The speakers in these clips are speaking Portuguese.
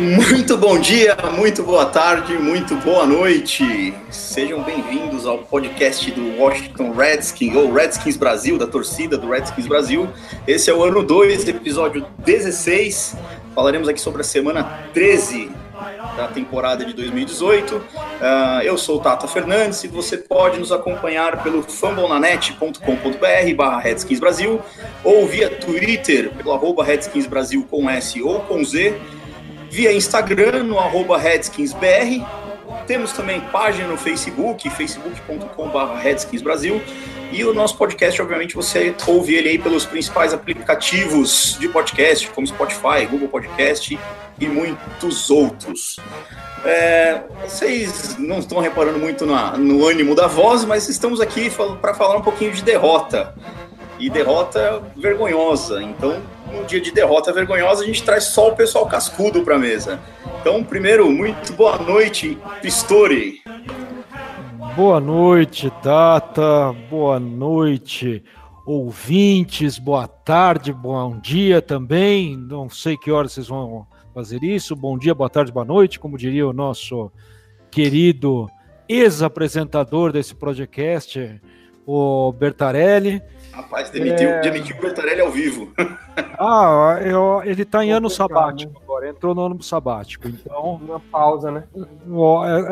Muito bom dia, muito boa tarde, muito boa noite. Sejam bem-vindos ao podcast do Washington Redskins, ou Redskins Brasil, da torcida do Redskins Brasil. Esse é o ano 2, episódio 16. Falaremos aqui sobre a semana 13 da temporada de 2018. Ah, eu sou o Tata Fernandes e você pode nos acompanhar pelo fambonanet.com.br barra Redskins Brasil ou via Twitter pelo arroba Redskins Brasil com S ou com Z via Instagram no arroba RedskinsBR. Temos também página no Facebook, facebook.com.br redskinsbrasil. E o nosso podcast, obviamente, você ouve ele aí pelos principais aplicativos de podcast, como Spotify, Google Podcast e muitos outros. É, vocês não estão reparando muito na- no ânimo da voz, mas estamos aqui para falar um pouquinho de derrota. E derrota vergonhosa. Então, num dia de derrota vergonhosa, a gente traz só o pessoal cascudo para a mesa. Então, primeiro, muito boa noite, Pistori. Boa noite, Data. Boa noite, ouvintes. Boa tarde, bom dia também. Não sei que horas vocês vão fazer isso. Bom dia, boa tarde, boa noite, como diria o nosso querido ex-apresentador desse podcast, o Bertarelli. Rapaz, demitiu, É. demitiu o Bertarelli ao vivo. Ah, eu- ele está em ano sabático agora, entrou no ano sabático. Então, Uma pausa, né?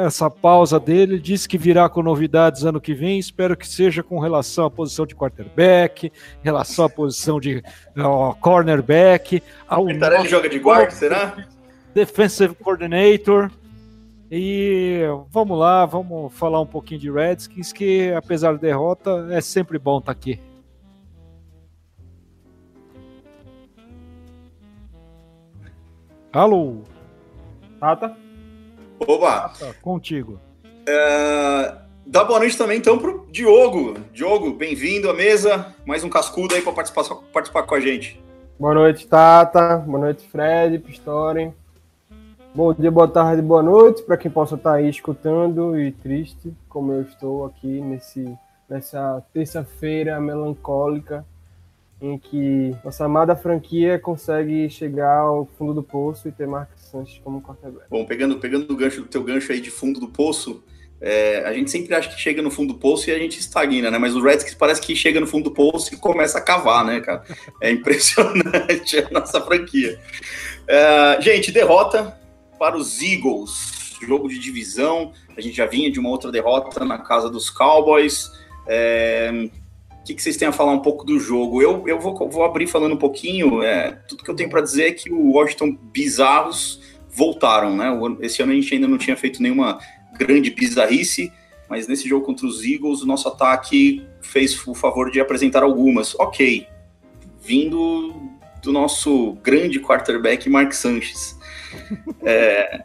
Essa pausa dele diz que virá com novidades ano que vem. Espero que seja com relação à posição de quarterback, relação à posição de ó, cornerback, ao Bertarelli nosso joga de guarda, será? defensive coordinator. E vamos lá, vamos falar um pouquinho de Redskins, que apesar da derrota, é sempre bom estar aqui. Alô, Tata? Oba! tá contigo. É, dá boa noite também, então, pro Diogo. Diogo, bem-vindo à mesa. Mais um cascudo aí para participar, participar com a gente. Boa noite, Tata. Boa noite, Fred, Pistori. Bom dia, boa tarde, boa noite para quem possa estar aí escutando e triste, como eu estou aqui nesse, nessa terça-feira melancólica em que nossa amada franquia consegue chegar ao fundo do poço e ter Marcos Sanches como quarterback. Bom, pegando, pegando o gancho do teu gancho aí de fundo do poço, é, a gente sempre acha que chega no fundo do poço e a gente estagna, né? Mas o Redskins parece que chega no fundo do poço e começa a cavar, né, cara? É impressionante a nossa franquia. É, gente, derrota para os Eagles, jogo de divisão. A gente já vinha de uma outra derrota na casa dos Cowboys. É, que, que vocês têm a falar um pouco do jogo? Eu, eu vou, vou abrir falando um pouquinho. é, tudo que eu tenho para dizer é que o Washington Bizarros voltaram, né? Esse ano a gente ainda não tinha feito nenhuma grande bizarrice, mas nesse jogo contra os Eagles, o nosso ataque fez o favor de apresentar algumas. Ok, vindo do nosso grande quarterback Mark Sanchez. É,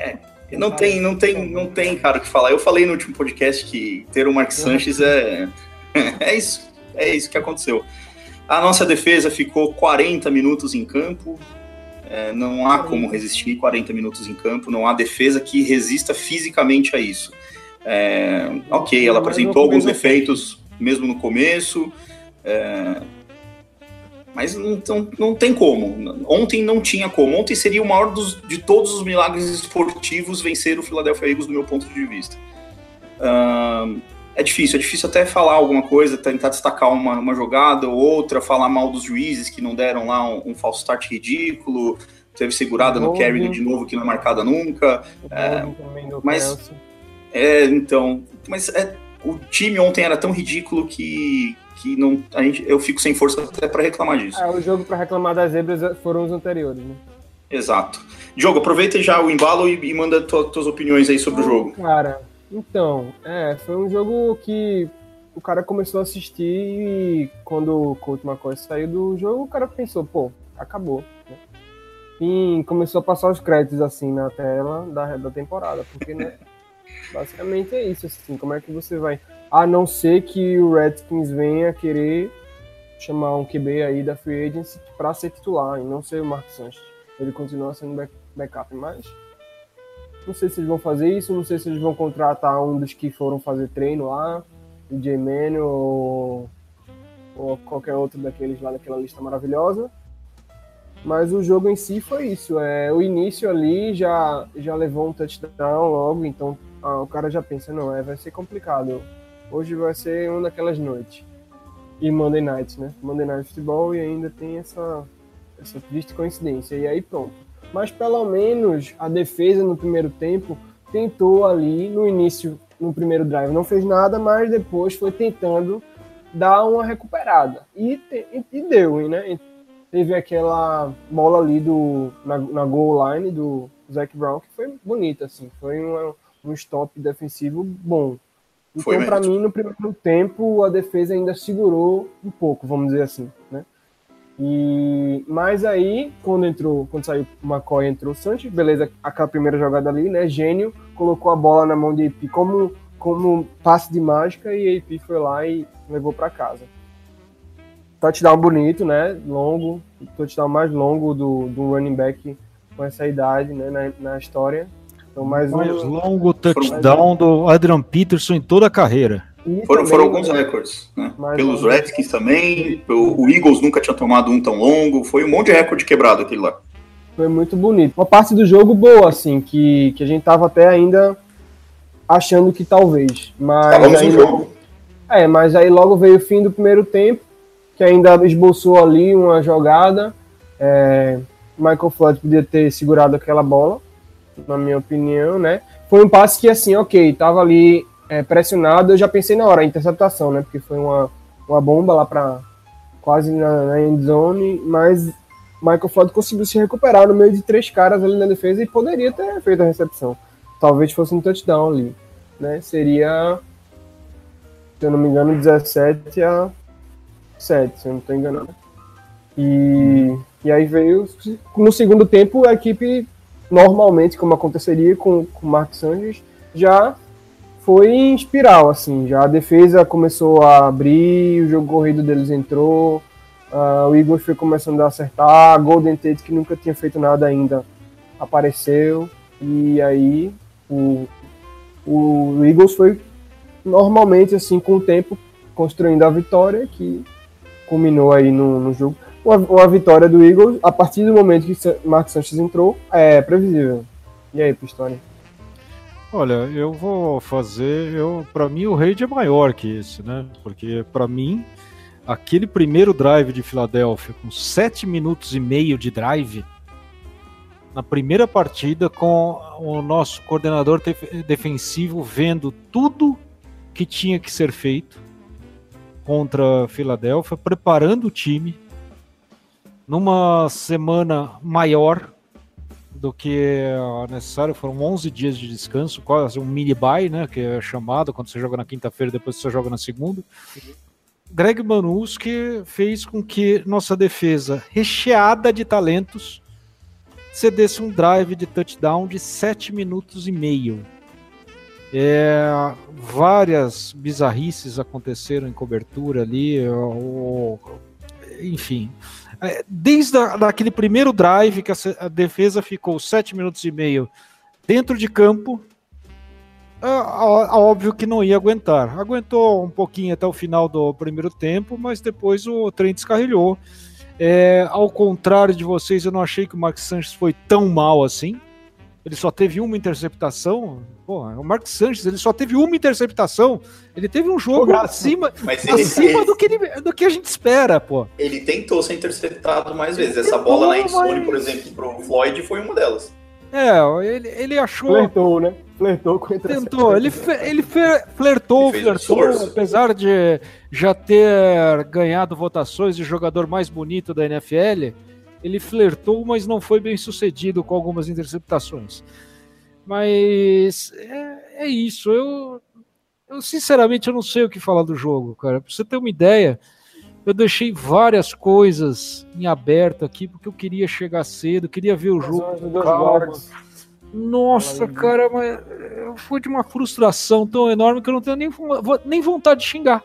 não tem, não tem, não tem, cara, o que falar. Eu falei no último podcast que ter o Mark Sanchez é, é isso, é isso que aconteceu. A nossa defesa ficou 40 minutos em campo. É, não há como resistir 40 minutos em campo. Não há defesa que resista fisicamente a isso. É, ok, ela apresentou alguns defeitos mesmo no começo. é, mas não, não, não tem como. Ontem não tinha como. Ontem seria o maior dos, de todos os milagres esportivos vencer o Philadelphia Eagles, do meu ponto de vista. Ahn, é difícil, é difícil até falar alguma coisa, tentar destacar uma, uma jogada ou outra, falar mal dos juízes que não deram lá um, um falso start ridículo, teve segurada no carry de novo que não é marcada nunca. É, mas-. É, então, mas é, o time ontem era tão ridículo que, que não, a gente, eu fico sem força até para reclamar disso. É, o jogo para reclamar das zebras foram os anteriores, né? Exato. Diogo, aproveita já o embalo e, e manda tua, tuas opiniões aí sobre o jogo. Cara, então, é, foi um jogo que o cara começou a assistir e quando o Colt McCoy saiu do jogo, o cara pensou, pô, acabou. né? E começou a passar os créditos assim na tela da, da temporada, porque né, Basicamente é isso, assim, como é que você vai. A não ser que o Redskins venha querer chamar um QB aí da Free Agency para ser titular e não ser o Mark Sanchez. Ele continua sendo back- backup, mas não sei se eles vão fazer isso, não sei se eles vão contratar um dos que foram fazer treino lá, o J. Manuel ou, ou qualquer outro daqueles lá daquela lista maravilhosa. Mas o jogo em si foi isso. É, o início ali já, já levou um touchdown logo, então ah, o cara já pensa, não, é, vai ser complicado. Hoje vai ser uma daquelas noites. E Monday Night, né? Monday Night Futebol e ainda tem essa, essa triste coincidência. E aí pronto. Mas pelo menos a defesa no primeiro tempo tentou ali no início, no primeiro drive, não fez nada, mas depois foi tentando dar uma recuperada. E, te- e- deu, né? E teve aquela bola ali do, na, na goal line do Zac Brown que foi bonita, assim. Foi um, um stop defensivo bom. Então, para mim, no primeiro tempo, a defesa ainda segurou um pouco, vamos dizer assim, né? E mas aí, quando entrou, quando saiu o McCoy, entrou o beleza, aquela primeira jogada ali, né? Gênio, colocou a bola na mão de AP como como passe de mágica e AP foi lá e levou para casa. Touchdown bonito, né? Longo, o touchdown mais longo do, do running back com essa idade, né? Na, na história. Então, mais um. Mais longo touchdown do Adrian Peterson em toda a carreira. E Foram, também, foram alguns né, recordes, né? Pelos. Redskins também, o, Eagles nunca tinha tomado um tão longo, foi um monte de recorde quebrado aquele lá. Foi muito bonito. Uma parte do jogo boa, assim, que, que a gente tava até ainda achando que talvez. Mas Estávamos aí, jogo. É, mas aí logo veio o fim do primeiro tempo, que ainda esboçou ali uma jogada. É, Michael Flood podia ter segurado aquela bola, na minha opinião, né? Foi um passe que, assim, ok, tava ali é, pressionado, eu já pensei na hora, interceptação, né? Porque foi uma, uma bomba lá para quase na, na end zone, mas Michael Floyd conseguiu se recuperar no meio de três caras ali na defesa e poderia ter feito a recepção. Talvez fosse um touchdown ali, né? Seria, se eu não me engano, 17 a 7, se eu não estou enganado. E, e aí veio, no segundo tempo, a equipe, normalmente, como aconteceria com o Mark Sanchez, já foi em espiral, assim, já a defesa começou a abrir, o jogo corrido deles entrou, ah, o Eagles foi começando a acertar, a Golden Tate, que nunca tinha feito nada ainda, apareceu, e aí o, o Eagles foi normalmente, assim, com o tempo, construindo a vitória, que culminou aí no, no jogo. Uma vitória do Eagles, a partir do momento que Mark Sanchez entrou, é previsível. E aí, Pistone? Olha, eu vou fazer. Eu, para mim, o Raid é maior que esse, né? Porque, para mim, aquele primeiro drive de Filadélfia, com 7 minutos e meio de drive, na primeira partida, com o nosso coordenador def- defensivo vendo tudo que tinha que ser feito contra a Filadélfia, preparando o time numa semana maior do que necessário, foram 11 dias de descanso, quase um mini bye, né, que é chamado quando você joga na quinta-feira, depois você joga na segunda. Greg Manuski fez com que nossa defesa, recheada de talentos, cedesse um drive de touchdown de 7 minutos e meio. É, várias bizarrices aconteceram em cobertura ali, o- enfim. É, Desde a, daquele primeiro drive que a, defesa ficou 7 minutos e meio dentro de campo, óbvio que não ia aguentar. Aguentou um pouquinho até o final do primeiro tempo, mas depois o trem descarrilhou. É, ao contrário de vocês, eu não achei que o Max Sanches foi tão mal assim. Ele só teve uma interceptação. Pô, o Marcos Sanches, ele só teve uma interceptação. Ele teve um jogo acima, Mas ele, acima ele, do que, ele- do que a gente espera, pô. ele tentou ser interceptado mais vezes. Essa tentou, bola na endzone, mas- por exemplo, pro Floyd foi uma delas. É, ele, ele achou. Flertou, né? Flertou com a Tentou, ele, fe- ele fe- flertou, Ele fez um flertou, apesar de já ter ganhado votações de jogador mais bonito da NFL, ele flertou, mas não foi bem sucedido com algumas interceptações. Mas é, é isso, eu, eu sinceramente eu não sei o que falar do jogo, cara. Pra você ter uma ideia, eu deixei várias coisas em aberto aqui, porque eu queria chegar cedo, queria ver o jogo com calma. Nossa, cara, mas foi de uma frustração tão enorme que eu não tenho nem, nem vontade de xingar.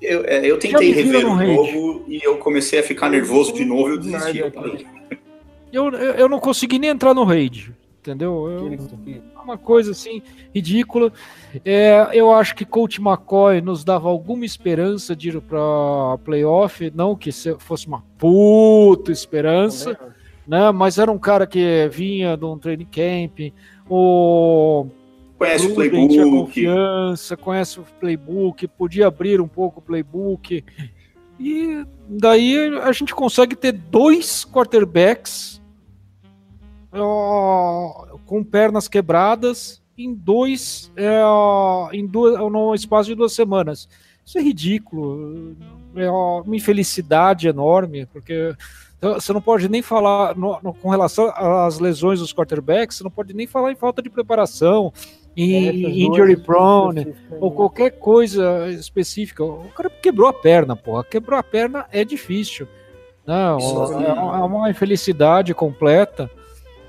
Eu, é, eu tentei rever o jogo e eu comecei a ficar nervoso de novo e eu desisti. Eu, eu, eu não consegui nem entrar no raid, entendeu? Eu, uma coisa assim ridícula. É, eu acho que Coach McCoy nos dava alguma esperança de ir para playoff, não que fosse uma puta esperança né? Mas era um cara que vinha de um training camp, o conhece o playbook, tinha confiança, conhece o playbook, podia abrir um pouco o playbook. E daí a gente consegue ter dois quarterbacks com pernas quebradas em dois é, em duas, no espaço de duas semanas. Isso é ridículo, é uma infelicidade enorme, porque então, você não pode nem falar, no, no, com relação às lesões dos quarterbacks, você não pode nem falar em falta de preparação, em é, injury prone, ou qualquer coisa específica. O cara quebrou a perna, porra. Quebrou a perna é difícil. Não, é, é uma infelicidade completa.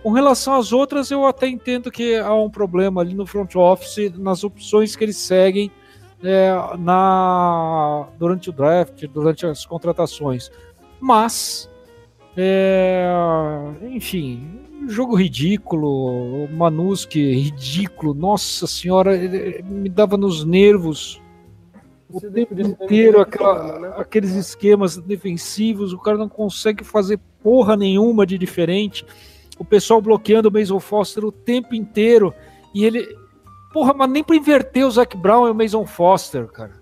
Com relação às outras, eu até entendo que há um problema ali no front office, nas opções que eles seguem é, na, durante o draft, durante as contratações. Mas é, enfim, jogo ridículo, Manuski ridículo, nossa senhora, me dava nos nervos o Você tempo inteiro aquela, né? aqueles esquemas defensivos, o cara não consegue fazer porra nenhuma de diferente. O pessoal bloqueando o Mason Foster o tempo inteiro e ele, porra, mas nem para inverter o Zac Brown e o Mason Foster, cara.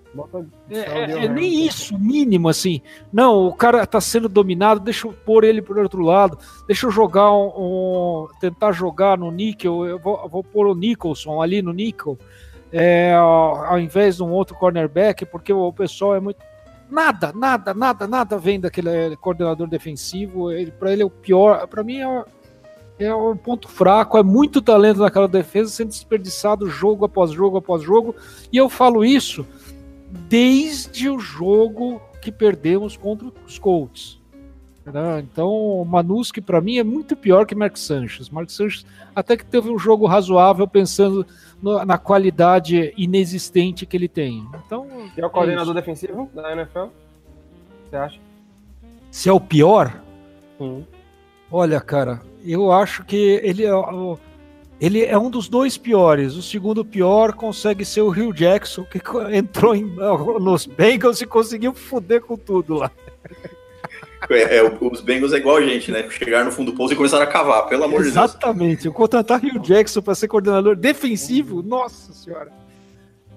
É, é, é nem isso, mínimo assim. Não, o cara tá sendo dominado, deixa eu pôr ele pro outro lado, deixa eu jogar um, um tentar jogar no níquel, eu vou, vou pôr o Nicholson ali no níquel, é, ao invés de um outro cornerback, porque o pessoal é muito. Nada, nada, nada, nada vem daquele coordenador defensivo. Ele, para ele é o pior. Para mim é, é um ponto fraco. É muito talento naquela defesa sendo desperdiçado jogo após jogo após jogo. E eu falo isso desde o jogo que perdemos contra os Colts. Né? Então, o Manuski para mim é muito pior que Mark Sanchez. Mark Sanchez até que teve um jogo razoável pensando no, na qualidade inexistente que ele tem. Então, que é o coordenador é defensivo da NFL? Você acha? Se é o pior? Sim. Olha, cara, eu acho que ele é ele é um dos dois piores. O segundo pior consegue ser o Rio Jackson, que entrou em, nos Bengals e conseguiu foder com tudo lá. É, é, os Bengals é igual a gente, né? Chegaram no fundo do poço e começaram a cavar, pelo amor de Deus. Exatamente. Contratar Rio Jackson para ser coordenador defensivo, nossa senhora.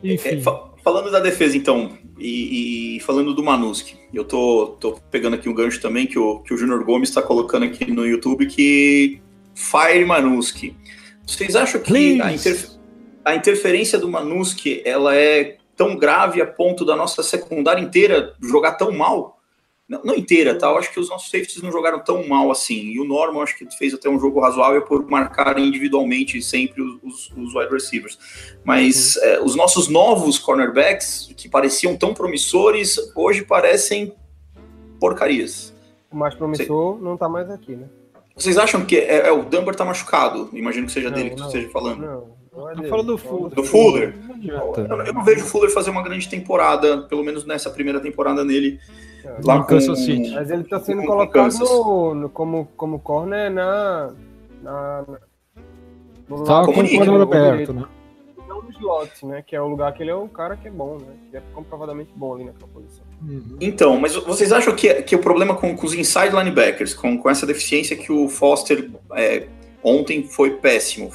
Enfim. É, fa falando da defesa, então, e, e, falando do Manuski, eu tô, tô pegando aqui um gancho também que o, que o Júnior Gomes está colocando aqui no YouTube que Fire Manuski. Vocês acham que a, interfer a, interferência do Manuski ela é tão grave a ponto da nossa secundária inteira jogar tão mal? Não, não inteira, tá? Eu acho que os nossos safeties não jogaram tão mal assim. E o Norman acho que fez até um jogo razoável por marcar individualmente sempre os, os wide receivers. Mas uhum. é, os nossos novos cornerbacks, que pareciam tão promissores, hoje parecem porcarias. O mais promissor Sei. não tá mais aqui, né? Vocês acham que é, é o Dumber tá machucado? Imagino que seja não, dele que não, você esteja falando. Não, não é falando do Fuller. Do Fuller. Eu, eu, não vejo o Fuller fazer uma grande temporada, pelo menos nessa primeira temporada nele. Lá com Kansas City. Mas ele está sendo colocado no, no, como, como corner na. na, na no tá com o corner aberto, né? Não no slot, né? Que é o lugar que ele é o cara que é bom, né? Que é comprovadamente bom ali naquela posição. Uhum. Então, mas vocês acham que, que o problema com, com os inside linebackers, com, com essa deficiência que o Foster é, ontem foi péssimo,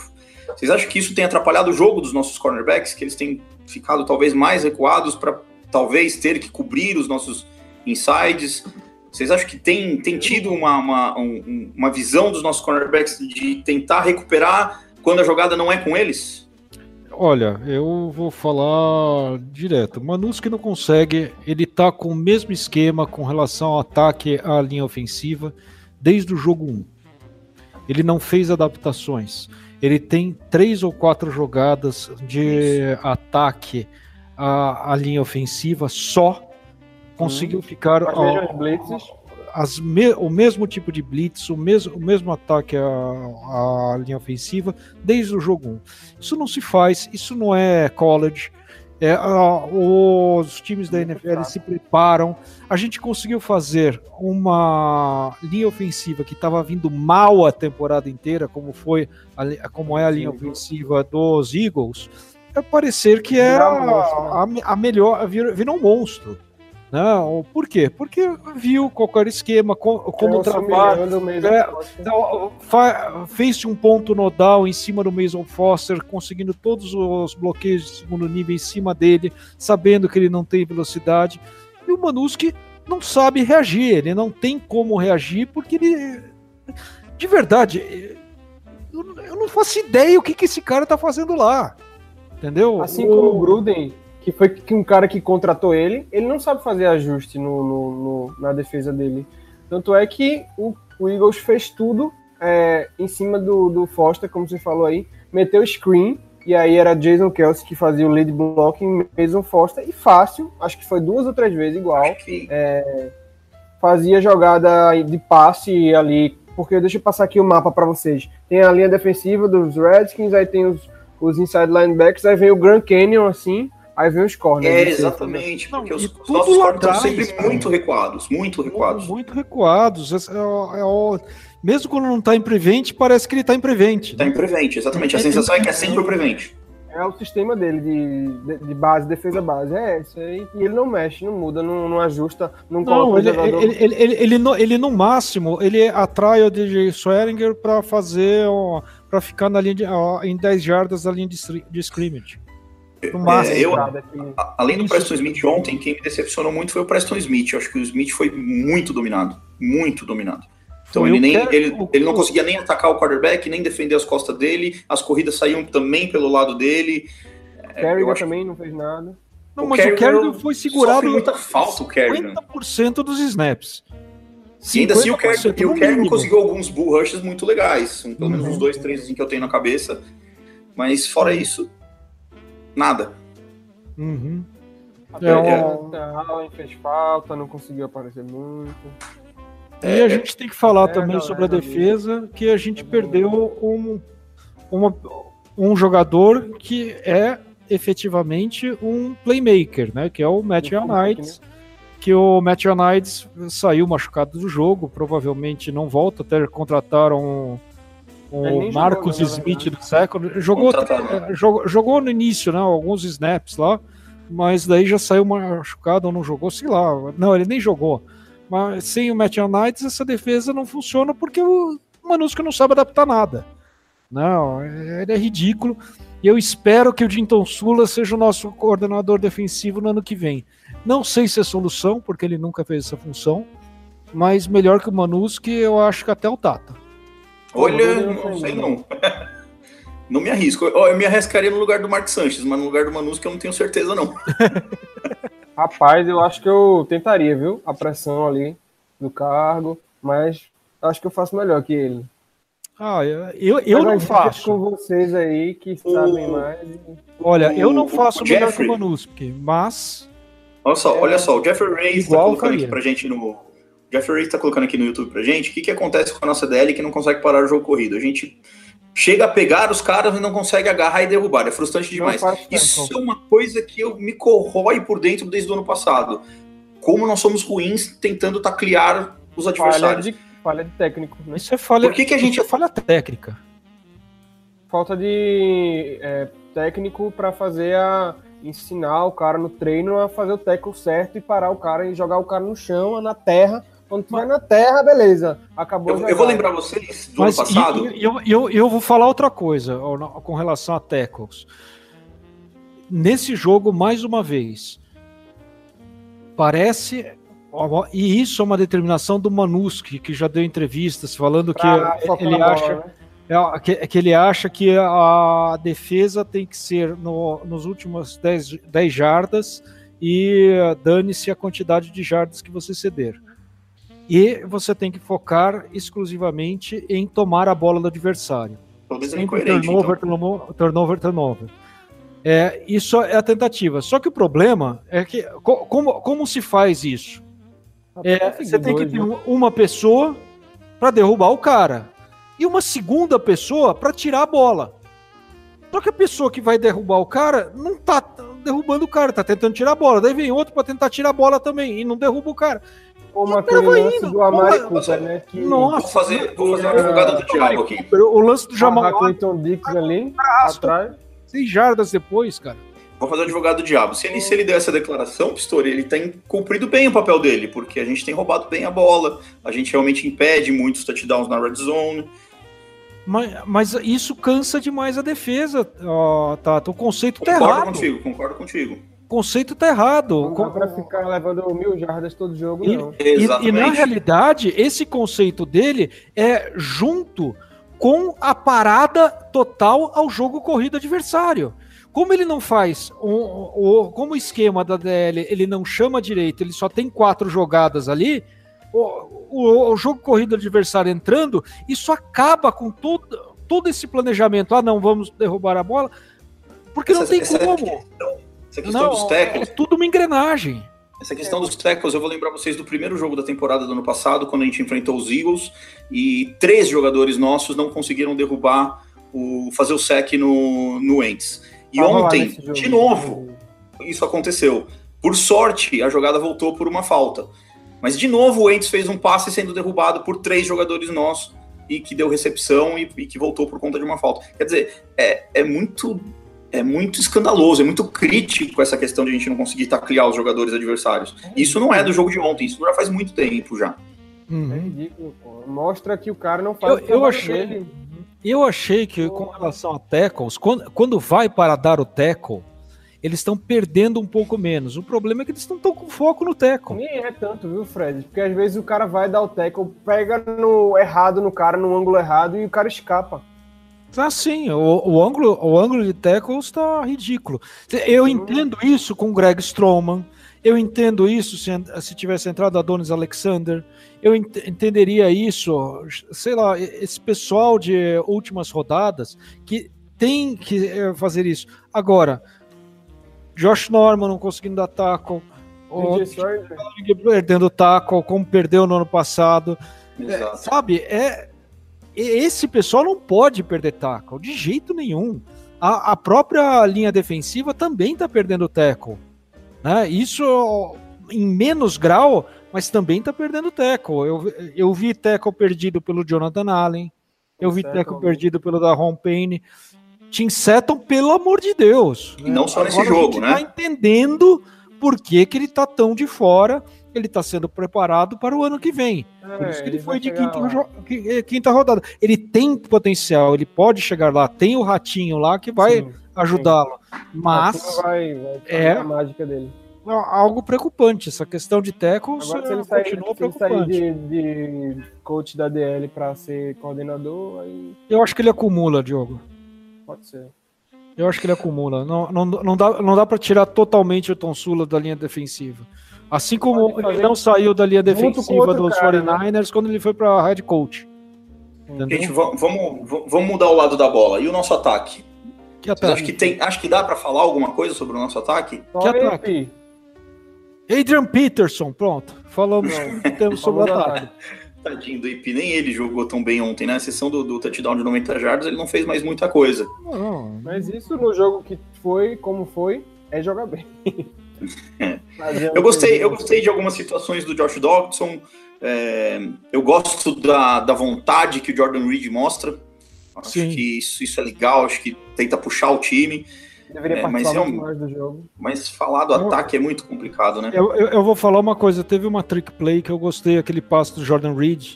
vocês acham que isso tem atrapalhado o jogo dos nossos cornerbacks, que eles têm ficado talvez mais recuados para talvez ter que cobrir os nossos insides? Vocês acham que tem, tem tido uma, uma, um, uma visão dos nossos cornerbacks de tentar recuperar quando a jogada não é com eles? Olha, eu vou falar direto. Manuski não consegue, ele tá com o mesmo esquema com relação ao ataque à linha ofensiva desde o jogo 1. Ele não fez adaptações. Ele tem três ou quatro jogadas de Isso. ataque à, à, linha ofensiva só. Conseguiu hum. ficar. Ao, as me, o mesmo tipo de blitz, o mesmo, o mesmo ataque à, à linha ofensiva desde o jogo 1. Isso não se faz, isso não é college. É, os times da NFL se preparam. A gente conseguiu fazer uma linha ofensiva que estava vindo mal a temporada inteira, como foi, a, como é a linha ofensiva dos Eagles. É parecer que era a, a melhor, virou um monstro. Não, por quê? Porque viu qual era o esquema, como trabalha. É, fez um ponto nodal em cima do Mason Foster, conseguindo todos os bloqueios de segundo nível em cima dele, sabendo que ele não tem velocidade. E o Manuski não sabe reagir, ele não tem como reagir, porque ele. De verdade, eu não faço ideia o que, que esse cara tá fazendo lá. Entendeu? Assim o... como o Gruden que foi que um cara que contratou ele, ele não sabe fazer ajuste no, no, no na defesa dele. Tanto é que o, o Eagles fez tudo é, em cima do, do Foster, como você falou aí, meteu screen, e aí era Jason Kelsey que fazia o lead blocking, Mason Foster, e fácil, acho que foi duas ou três vezes igual, é, fazia jogada de passe ali, porque deixa eu passar aqui o mapa para vocês. Tem a linha defensiva dos Redskins, aí tem os, os inside linebackers, aí vem o Grand Canyon assim, Aí vem os corners. É, exatamente, porque os, os nossos corners estão sempre muito recuados, muito recuados. Muito, recuados. É, é, é, mesmo quando não está em prevent, parece que ele está em prevent. Está em prevent, exatamente. A sensação é que é sempre o prevent. É o sistema dele de, de, de base, defesa base. É isso aí. E ele não mexe, não muda, não, não ajusta, não, não ele, ele, ele, ele, ele, no, ele, no máximo, ele atrai o DJ Swearinger para fazer, para ficar na linha de, em 10 jardas da linha de, de scrimmage. É, eu, além do Preston Smith ontem, quem me decepcionou muito foi o Preston Smith. Eu acho que o Smith foi muito dominado. Muito dominado. Então ele, nem, quero... ele, ele não conseguia nem atacar o quarterback, nem defender as costas dele. As corridas saíam também pelo lado dele. O Kerrigan acho... também não fez nada. Não, o mas Kerrigan o Kerrigan foi segurado muita falta, o Kerrigan. 50% dos snaps. E ainda assim o Kerrigan, o Kerrigan conseguiu alguns bull rushes muito legais. Pelo menos uhum. uns dois, três assim, que eu tenho na cabeça. Mas fora isso, nada. Uhum. Até é, o fez falta, não conseguiu aparecer muito. E a gente tem que falar é, também sobre a defesa, que a gente perdeu um, uma, um jogador que é efetivamente um playmaker, né? Que é o Matt Knights. Que o Matt Knights saiu machucado do jogo, provavelmente não volta, até contrataram o Marcos jogou, Smith do século jogou, jogou, jogou no início, né? Alguns snaps lá, mas daí já saiu machucado ou não jogou, sei lá. Não, ele nem jogou. Mas sem o Matt Knights, essa defesa não funciona porque o Manusco não sabe adaptar nada. Não, ele é ridículo. E eu espero que o Dinton Sula seja o nosso coordenador defensivo no ano que vem. Não sei se é solução, porque ele nunca fez essa função, mas melhor que o Manusco, eu acho que até o Tata. Olha, não sei não. não me arrisco. Eu me arriscaria no lugar do Mark Sanches, mas no lugar do Manus que eu não tenho certeza não. Rapaz, eu acho que eu tentaria, viu? A pressão ali do cargo, mas acho que eu faço melhor que ele. Ah, eu, eu não faço. com vocês aí que o... sabem mais. Olha, eu não faço o melhor que o Manuski, mas. Olha só, é... olha só, o Jeffrey Reis está colocando aqui pra gente no, Jeffrey está colocando aqui no YouTube pra gente o que, que acontece com a nossa DL que não consegue parar o jogo corrido. A gente chega a pegar os caras e não consegue agarrar e derrubar. É frustrante demais. Isso é uma coisa que eu me corrói por dentro desde o ano passado. Como nós somos ruins tentando taclear os adversários. Falha de, falha de técnico. Né? Isso é falha. Por que, que a gente. é falha técnica. Falta de é, técnico para fazer a ensinar o cara no treino a fazer o tackle certo e parar o cara e jogar o cara no chão, na terra, quando tu vai na Terra, beleza. Acabou. Eu, eu vou lembrar vocês do Mas, ano passado. Eu, eu, eu, vou falar outra coisa com relação a tackles. Nesse jogo, mais uma vez, parece. E isso é uma determinação do Manuski, que já deu entrevistas falando pra que ele acha. Bola, né? É, que, que, ele acha que a defesa tem que ser no, nos últimos 10, 10 jardas e dane-se a quantidade de jardas que você ceder e você tem que focar exclusivamente em tomar a bola do adversário. Talvez é incoerente. Turnover, então. turnover, turnover, turnover. É, isso é a tentativa. Só que o problema é que como, como se faz isso? É, você tem que ter um- uma pessoa para derrubar o cara e uma segunda pessoa para tirar a bola. Só que a pessoa que vai derrubar o cara não tá derrubando o cara, tá tentando tirar a bola. Daí vem outro para tentar tirar a bola também e não derruba o cara. Como aquele lance indo. do Amari Nossa. Cooper, né? Que Nossa. Vou fazer, vou fazer um advogado do diabo aqui. O lance do Jamal Clinton Dix ali, Braço. atrás. seis jardas depois, cara. Vou fazer o advogado do diabo. Se ele, se ele der essa declaração, Pistori, ele tem cumprido bem o papel dele, porque a gente tem roubado bem a bola, a gente realmente impede muitos touchdowns na red zone. Mas, mas isso cansa demais a defesa, ó, Tato. O conceito tá Concordo errado. contigo, concordo contigo. O conceito tá errado. Não dá pra ficar levando mil jardas todo jogo, E, não. e- e na realidade, esse conceito dele é junto com a parada total ao jogo corrido adversário. Como ele não faz, o, o- como o esquema da DL ele não chama direito, ele só tem quatro jogadas ali, o, o- o jogo corrido adversário entrando, isso acaba com todo, todo esse planejamento. Ah, não, vamos derrubar a bola, porque não Essa- tem essa como. questão- Essa questão Não, dos é tackles, tudo uma engrenagem. essa questão dos tackles, eu vou lembrar vocês do primeiro jogo da temporada do ano passado, quando a gente enfrentou os Eagles, e três jogadores nossos não conseguiram derrubar o fazer o sec no, no Ents. E lá ontem, de novo, isso aconteceu. Por sorte, a jogada voltou por uma falta. Mas de novo o Ents fez um passe sendo derrubado por três jogadores nossos e que deu recepção e, e que voltou por conta de uma falta. Quer dizer, é, é muito é muito escandaloso, é muito crítico essa questão de a gente não conseguir taclear os jogadores adversários. Isso não é do jogo de ontem, isso já faz muito tempo já. Uhum. É ridículo, pô. Mostra que o cara não faz Eu- o eu achei- dele. Eu achei que com relação a tackles, quando, quando vai para dar o tackle, eles estão perdendo um pouco menos. O problema é que eles não estão com foco no tackle. Nem é tanto, viu, Fred? Porque às vezes o cara vai dar o tackle, pega no errado no cara, no ângulo errado, e o cara escapa. Ah, sim, o, o ângulo, o ângulo de tackles está ridículo. Eu entendo isso com o Greg Stroman, eu entendo isso se, se tivesse entrado Adonis Alexander, eu ent- entenderia isso, sei lá, esse pessoal de últimas rodadas que tem que eh, fazer isso. Agora, Josh Norman não conseguindo dar tackle, o DJ Sawyer, perdendo tackle, como perdeu no ano passado. É, sabe, é esse pessoal não pode perder tackle de jeito nenhum. A, a própria linha defensiva também está perdendo tackle. Né? Isso em menos grau, mas também está perdendo tackle. Eu, eu vi tackle perdido pelo Jonathan Allen, eu vi tackle perdido pelo Darron Payne. Tim Seton, pelo amor de Deus. E não só nesse Agora a jogo, gente né? Tá entendendo por que, que ele tá tão de fora. Ele está sendo preparado para o ano que vem. Por isso que ele É, vai foi de quinta, eh, quinta rodada. Ele tem potencial, ele pode chegar lá. Tem o ratinho lá que vai ajudá-lo. Mas vai, vai é- a mágica dele. é algo preocupante. Essa questão de tackles Agora, se eh, ele sair, continua se ele sair preocupante. de, de coach da DL para ser coordenador, aí Eu acho que ele acumula, Diogo. pode ser. Eu acho que ele acumula. Não, não, não dá, não dá para tirar totalmente o Tom Sula da linha defensiva. Assim como ele não saiu da linha defensiva dos cara, 49ers quando ele foi para head coach. Entendeu? Gente, va- vamos, va- vamos mudar o lado da bola. E o nosso ataque? Que ataque. acham que, tem, acho que dá pra falar alguma coisa sobre o nosso ataque? Que ataque? Adrian Peterson, pronto. Falamos temos sobre o ataque. Tadinho do IP, nem ele jogou tão bem ontem, né? A exceção do, do touchdown de 90 jardas, ele não fez mais muita coisa. Não, Mas isso no jogo que foi, como foi, é jogar bem. Eu gostei, eu gostei de algumas situações do Josh Dodson. é, eu gosto da, da vontade que o Jordan Reed mostra. Acho Sim. que isso, isso é legal, acho que tenta puxar o time. Deveria É, mas é um- mais do jogo. Mas falar do Eu- ataque é muito complicado, né? Eu, eu, eu vou falar uma coisa. Teve uma trick play que eu gostei, aquele passe do Jordan Reed.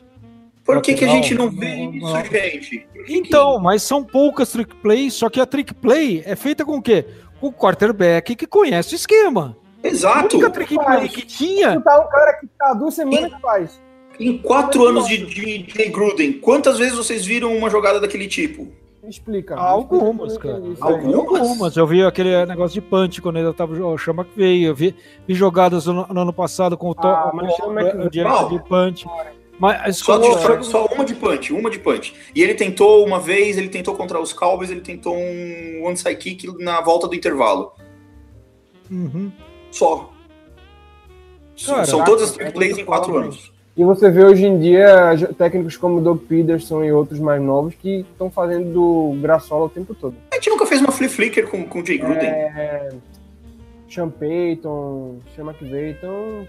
Por que, que a gente não vê não, isso, não. gente? Então, mas são poucas trick plays, só que a trick play é feita com o quê? O quarterback que conhece o esquema. A Exato! única trick play que tinha. Tá um cara que tá duas semanas que faz. Em quatro anos de, de, de Gruden, quantas vezes vocês viram uma jogada daquele tipo? Me explica. Algumas, explica cara. isso. Algumas? Algumas. Eu vi aquele negócio de punch quando ele tava o Sean McVay. Eu vi, vi jogadas no, no ano passado com o Tom Ah, mas o o- o direto de punch. Mas Só, de- só- só uma de punch, uma de punch. E ele tentou uma vez, ele tentou contra os Cowboys, ele tentou um onside kick na volta do intervalo. Uhum. Só. Cara, São todas as plays em quatro anos. E você vê hoje em dia técnicos como o Doug Peterson e outros mais novos que estão fazendo do Graçola o tempo todo. A gente nunca fez uma flip flicker com, com o Jay Gruden. É, Sean Payton, Sean McVay, estão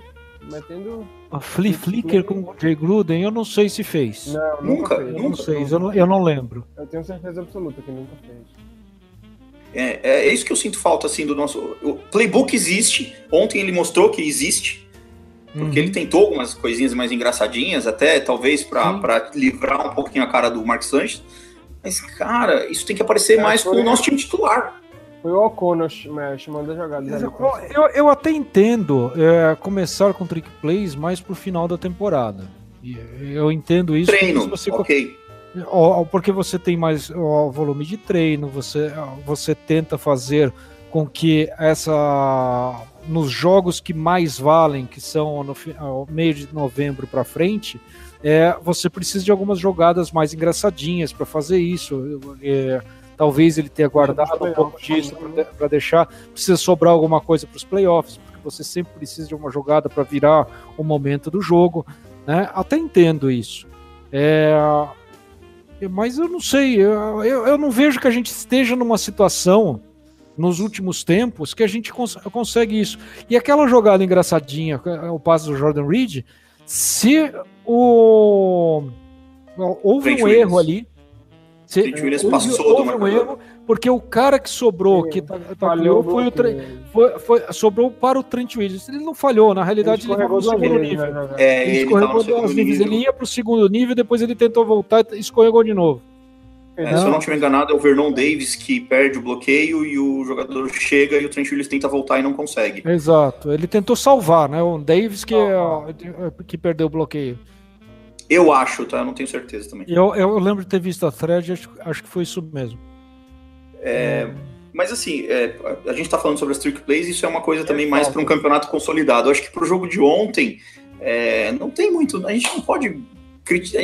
metendo. A Flea Flicker com o Jay Gruden, eu não sei se fez. Não, Nunca, nunca, fez. eu não nunca. sei, eu não, eu não lembro. Eu tenho certeza absoluta que nunca fez. É, é isso que eu sinto falta assim do nosso. O playbook existe. Ontem ele mostrou que existe. Porque Uhum. ele tentou algumas coisinhas mais engraçadinhas, até talvez pra livrar um pouquinho a cara do Mark Sanchez. Mas, cara, isso tem que aparecer É, mais com o nosso time titular. Foi o O'Connor é, chamando as jogadas. Mas ali. Eu, eu, eu até entendo é, começar com trick plays mais pro final da temporada. Eu entendo isso. Treino, porque você, ok. porque você tem mais volume de treino, você, você tenta fazer com que essa nos jogos que mais valem, que são no meio de novembro para frente, é, você precisa de algumas jogadas mais engraçadinhas para fazer isso. É, talvez ele tenha guardado um pouco disso para deixar. Precisa sobrar alguma coisa para os playoffs, porque você sempre precisa de uma jogada para virar o momento do jogo. Né? Até entendo isso. É, mas eu não sei, eu, eu, eu não vejo que a gente esteja numa situação nos últimos tempos que a gente cons consegue isso. E aquela jogada engraçadinha, o passe do Jordan Reed, se o houve um erro ali, se, Trent Williams houve, passou do houve um erro, porque o cara que sobrou, que ta- Falhou foi o foi, foi- sobrou para o Trent Williams. Ele não falhou, na realidade ele, no duas segundo nível. né, jogada. É, Ele ele escorregou duas níveis, ele ia para o segundo nível, depois ele tentou voltar e escorregou de novo. É, se eu não estiver enganado, é o Vernon Davis que perde o bloqueio e o jogador chega e o Trent Williams tenta voltar e não consegue. Exato, ele tentou salvar, né? O Davis que, é, que perdeu o bloqueio. Eu acho, tá? Eu não tenho certeza também. Eu, eu lembro de ter visto a thread, acho, acho que foi isso mesmo. Mas assim, é, a gente tá falando sobre as trick plays, isso é uma coisa também mais para um campeonato consolidado. Eu acho que pro jogo de ontem, é, não tem muito. A gente não pode.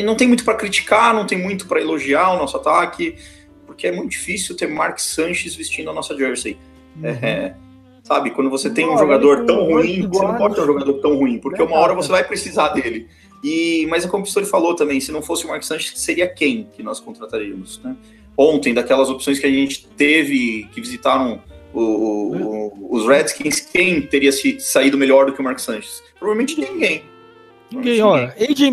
Não tem muito para criticar, não tem muito para elogiar o nosso ataque, porque é muito difícil ter Mark Sanches vestindo a nossa jersey. É, sabe, quando você tem um jogador tão ruim, você não pode ter um jogador tão ruim, porque uma hora você vai precisar dele. E, mas é como o Pistori falou também, se não fosse o Mark Sanchez, seria quem que nós contrataríamos, né? Ontem, daquelas opções que a gente teve, que visitaram o- o- os Redskins, quem teria se, saído melhor do que o Mark Sanchez? Provavelmente ninguém. Ninguém, olha, AJ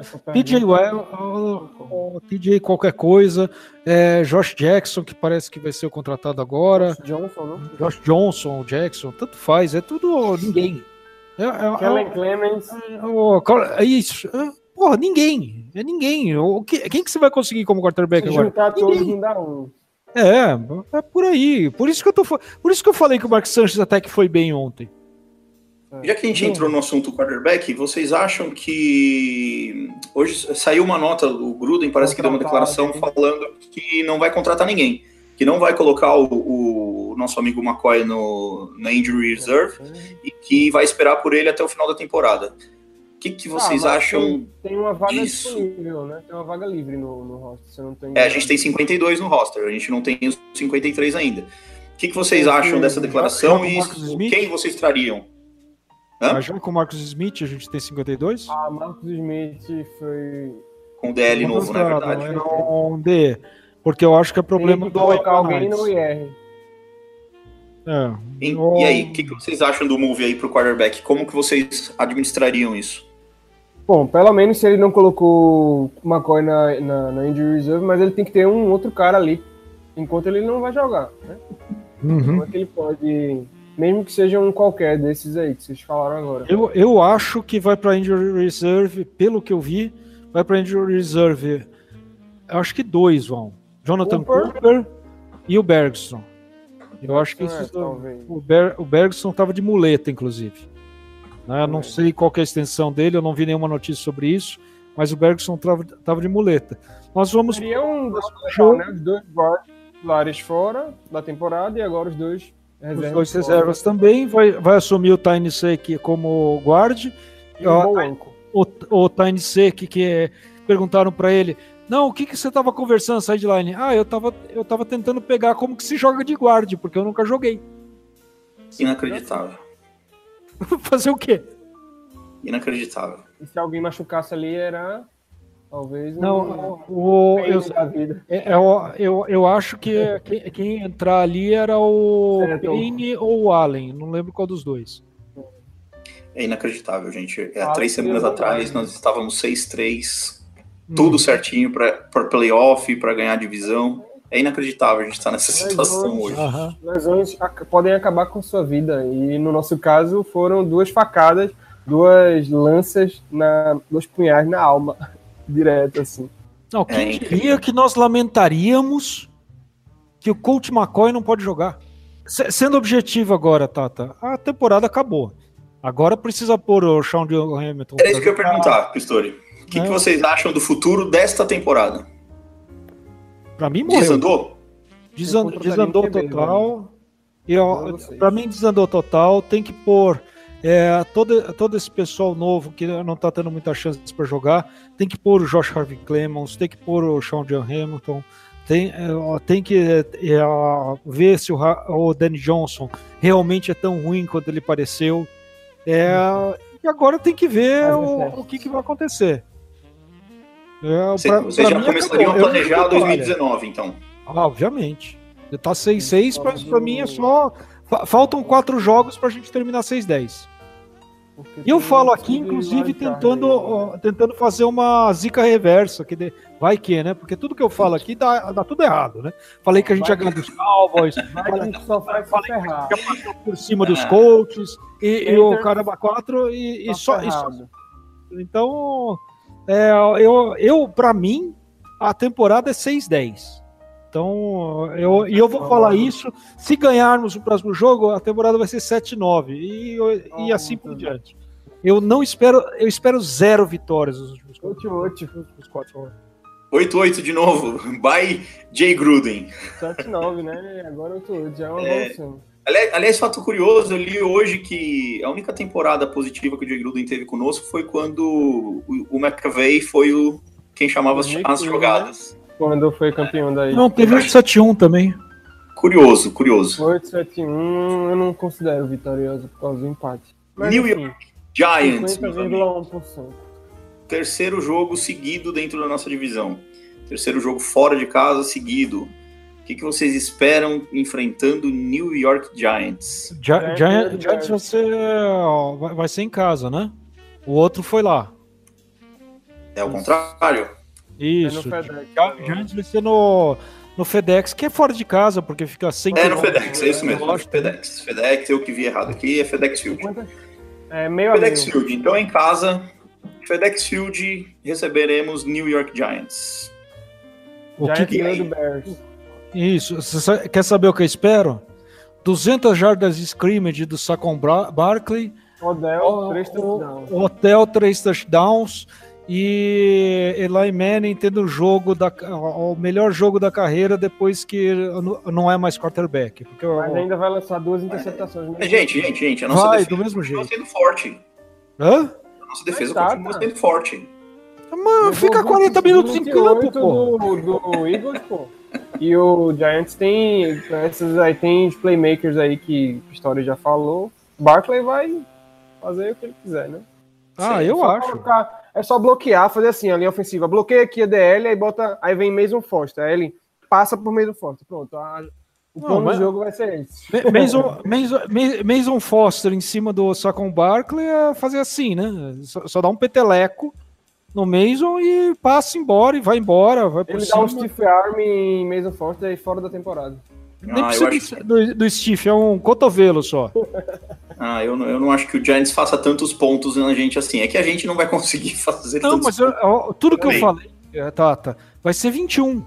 Essa PJ Well, o, o TJ qualquer coisa, é, Josh Jackson, que parece que vai ser o contratado agora, Johnson, né? Josh Johnson, Jackson, tanto faz, é tudo ninguém. É, é- Kellen é- Clemens. o- é isso. Porra, ninguém. É ninguém. O que, quem que você vai conseguir como quarterback Se agora? juntar todos, Ninguém. não dá um. É, é por aí. Por isso que eu tô Por isso que eu falei que o Mark Sanchez até que foi bem ontem. Já que a gente entrou no assunto quarterback, vocês acham que hoje saiu uma nota, o Gruden parece que deu uma declaração falando que não vai contratar ninguém, que não vai colocar o, o nosso amigo McCoy no, na injury reserve e que vai esperar por ele até o final da temporada. O que, que vocês Ah, acham? Tem, tem uma vaga disso? disponível, né? Tem uma vaga livre no, no roster. Você não tem. É, a gente tem 52 no roster, a gente não tem os 53 ainda. O que, que vocês acham dessa declaração e com Marcus Smith? quem vocês trariam? Hã? Mas com o Marcus Smith a gente tem 52? Ah, Marcos Smith foi. Com o DL novo, não é Contratado, verdade? é um D. Porque eu acho que é problema Tem que do colocar alguém no IR. É. E, e aí, o que, que vocês acham do move aí pro quarterback? Como que vocês administrariam isso? Bom, pelo menos se ele não colocou o McCoy na, na, na injury reserve, mas ele tem que ter um outro cara ali. Enquanto ele não vai jogar, né? Uhum. Como é que ele pode. Mesmo que seja um qualquer desses aí que vocês falaram agora. Eu, eu acho que vai para injury reserve, pelo que eu vi, vai para injury reserve. Eu acho que dois vão. Jonathan Cooper. Cooper e o Bergson. Eu acho que É, dois- talvez. o, Ber, o Bergson estava de muleta, inclusive. Né, Não É. sei qual que é a extensão dele, eu não vi nenhuma notícia sobre isso, mas o Bergson estava de muleta. Nós vamos. Seria um dos Show. né? Os dois guards titulares fora da temporada e agora os dois Os reservas. dois fora. reservas também. Vai, vai assumir o Tiny Sek como guarde. E o Ó, Bolanco. o, o Tiny Sek, que é, perguntaram para ele: Não, o que, que você estava conversando, sideline? Ah, eu tava, eu tava tentando pegar como que se joga de guarde, porque eu nunca joguei. Inacreditável. Fazer o quê? Inacreditável. E se alguém machucasse ali, era talvez Não, o, eu, vida. é- é o- eu, eu acho que quem, quem entrar ali era o. Payne ou o Allen, não lembro qual dos dois. É inacreditável, gente. É, há Ah, três semanas atrás nós estávamos 6-3, Hum. tudo certinho para playoff, para ganhar a divisão. É inacreditável a gente estar nessa Mas situação hoje-. Lesões ac- podem acabar com sua vida. E no nosso caso foram duas facadas, duas lanças, na, dois punhais na alma. Direto, assim. Não, quem É diria que nós lamentaríamos que o Colt McCoy não pode jogar? Se- sendo objetivo agora, Tata, a temporada acabou. Agora precisa pôr o Sean de Hamilton. Era isso que eu ia perguntar, Pistori. O que, É. que vocês acham do futuro desta temporada? Pra mim, morreu. Desandou? Desan- Eu desandou total. E, Pra ó, vocês. pra mim, desandou total. Tem que pôr é, todo, todo esse pessoal novo que não tá tendo muita chance para jogar. Tem que pôr o Josh Harvey Clemons, tem que pôr o Sean John Hamilton. Tem, é, tem que é, ó, ver se o, o Danny Johnson realmente é tão ruim quanto ele pareceu. É, e agora tem que ver o, o que, que vai acontecer. É, Cê- pra- vocês pra já começariam acabou. a planejar digo, olha, 2019, então. ah, obviamente. Já tá 6-6, mas pra mim é só. fa- Faltam quatro jogos pra gente terminar 6-10. Porque E eu falo aqui, inclusive, tentando, né? ó, tentando fazer uma zica reversa. Que de- Vai que, né? Porque tudo que eu falo aqui dá, dá tudo errado, né? Falei que a gente ia ganhar dos Cowboys, Vai que a gente só faz se ferrar. ia passar por cima dos coaches, e, e o caramba 4, e, e Tá só, e só. Então, é, eu, eu para mim, a temporada é 6-10. Então, eu, e eu vou falar isso. Se ganharmos o próximo jogo, a temporada vai ser 7-9. E, e assim por diante. Eu não espero. Eu espero zero vitórias nos últimos quatro, Oito, oito. nos últimos quatro anos. 8-8 de novo. By Jay Gruden. 7-9, né? Agora 8-8, já é uma É. evolução. Ali- Aliás, fato curioso, eu li hoje que a única temporada positiva que o Jay Gruden teve conosco foi quando o, McAvey foi o quem chamava as, as 2015, jogadas. Quando foi campeão daí. Não, teve 7-1 também. Curioso, curioso. 8-7-1, eu não considero vitorioso por causa do empate. Mas, New Giants, meus amigos. 50,1%. terceiro jogo seguido dentro da nossa divisão. Terceiro jogo fora de casa seguido. O que, que vocês esperam enfrentando New York Giants? Gi- É, Giant- é, Giants é. vai ser, vai, ser em casa, né? O outro foi lá. É o contrário? Isso. É Giants vai ser no, no FedEx, que é fora de casa, porque fica sem É no. FedEx, é isso mesmo. Lógico. FedEx. FedEx, eu que vi errado aqui, é FedEx Field. 50, é meio FedEx meio. Field, então em casa, FedEx Field, receberemos New York Giants. O que Giants que- ganhou do Bears. Isso. Você quer saber o que eu espero? 200 jardas de scrimmage do Saquon Barkley, Odell, o- 3 o- touchdowns. Hotel 3 touchdowns e Eli Manning tendo o jogo da, o melhor jogo da carreira depois que não- é mais quarterback. Porque Mas ainda vai lançar duas interceptações. né? É, gente, gente, gente, a nossa vai defesa do mesmo continua jeito. sendo forte. Hã? A nossa defesa Mas tá, continua cara. sendo forte. Mano, fica 40 minutos em campo, pô. Do, do Eagles, pô. E o Giants tem esses aí, tem os playmakers aí que a história já falou. Barkley vai fazer o que ele quiser, né? Ah, Sim, eu Só acho. colocar- é só bloquear, fazer assim, a linha ofensiva. Bloqueia aqui a DL, aí bota. Aí vem Mason Foster. Aí ele passa por Mason Foster. Pronto. a- o Não, mas- do jogo vai ser esse. Ma- Mason, Mason, Ma- Mason Foster em cima do Saquon Barkley é fazer assim, né? Só, só dá um peteleco no Mason e passa embora e vai embora, vai por Ele dá um stiff arm em Mason Foster aí fora da temporada. Nem Ah, precisa acho do, do Steve, é um cotovelo só. Ah, eu não, eu não acho que o Giants faça tantos pontos na gente assim. É que a gente não vai conseguir fazer Não, tantos mas eu- tudo que eu falei, é, Tata, vai ser 21.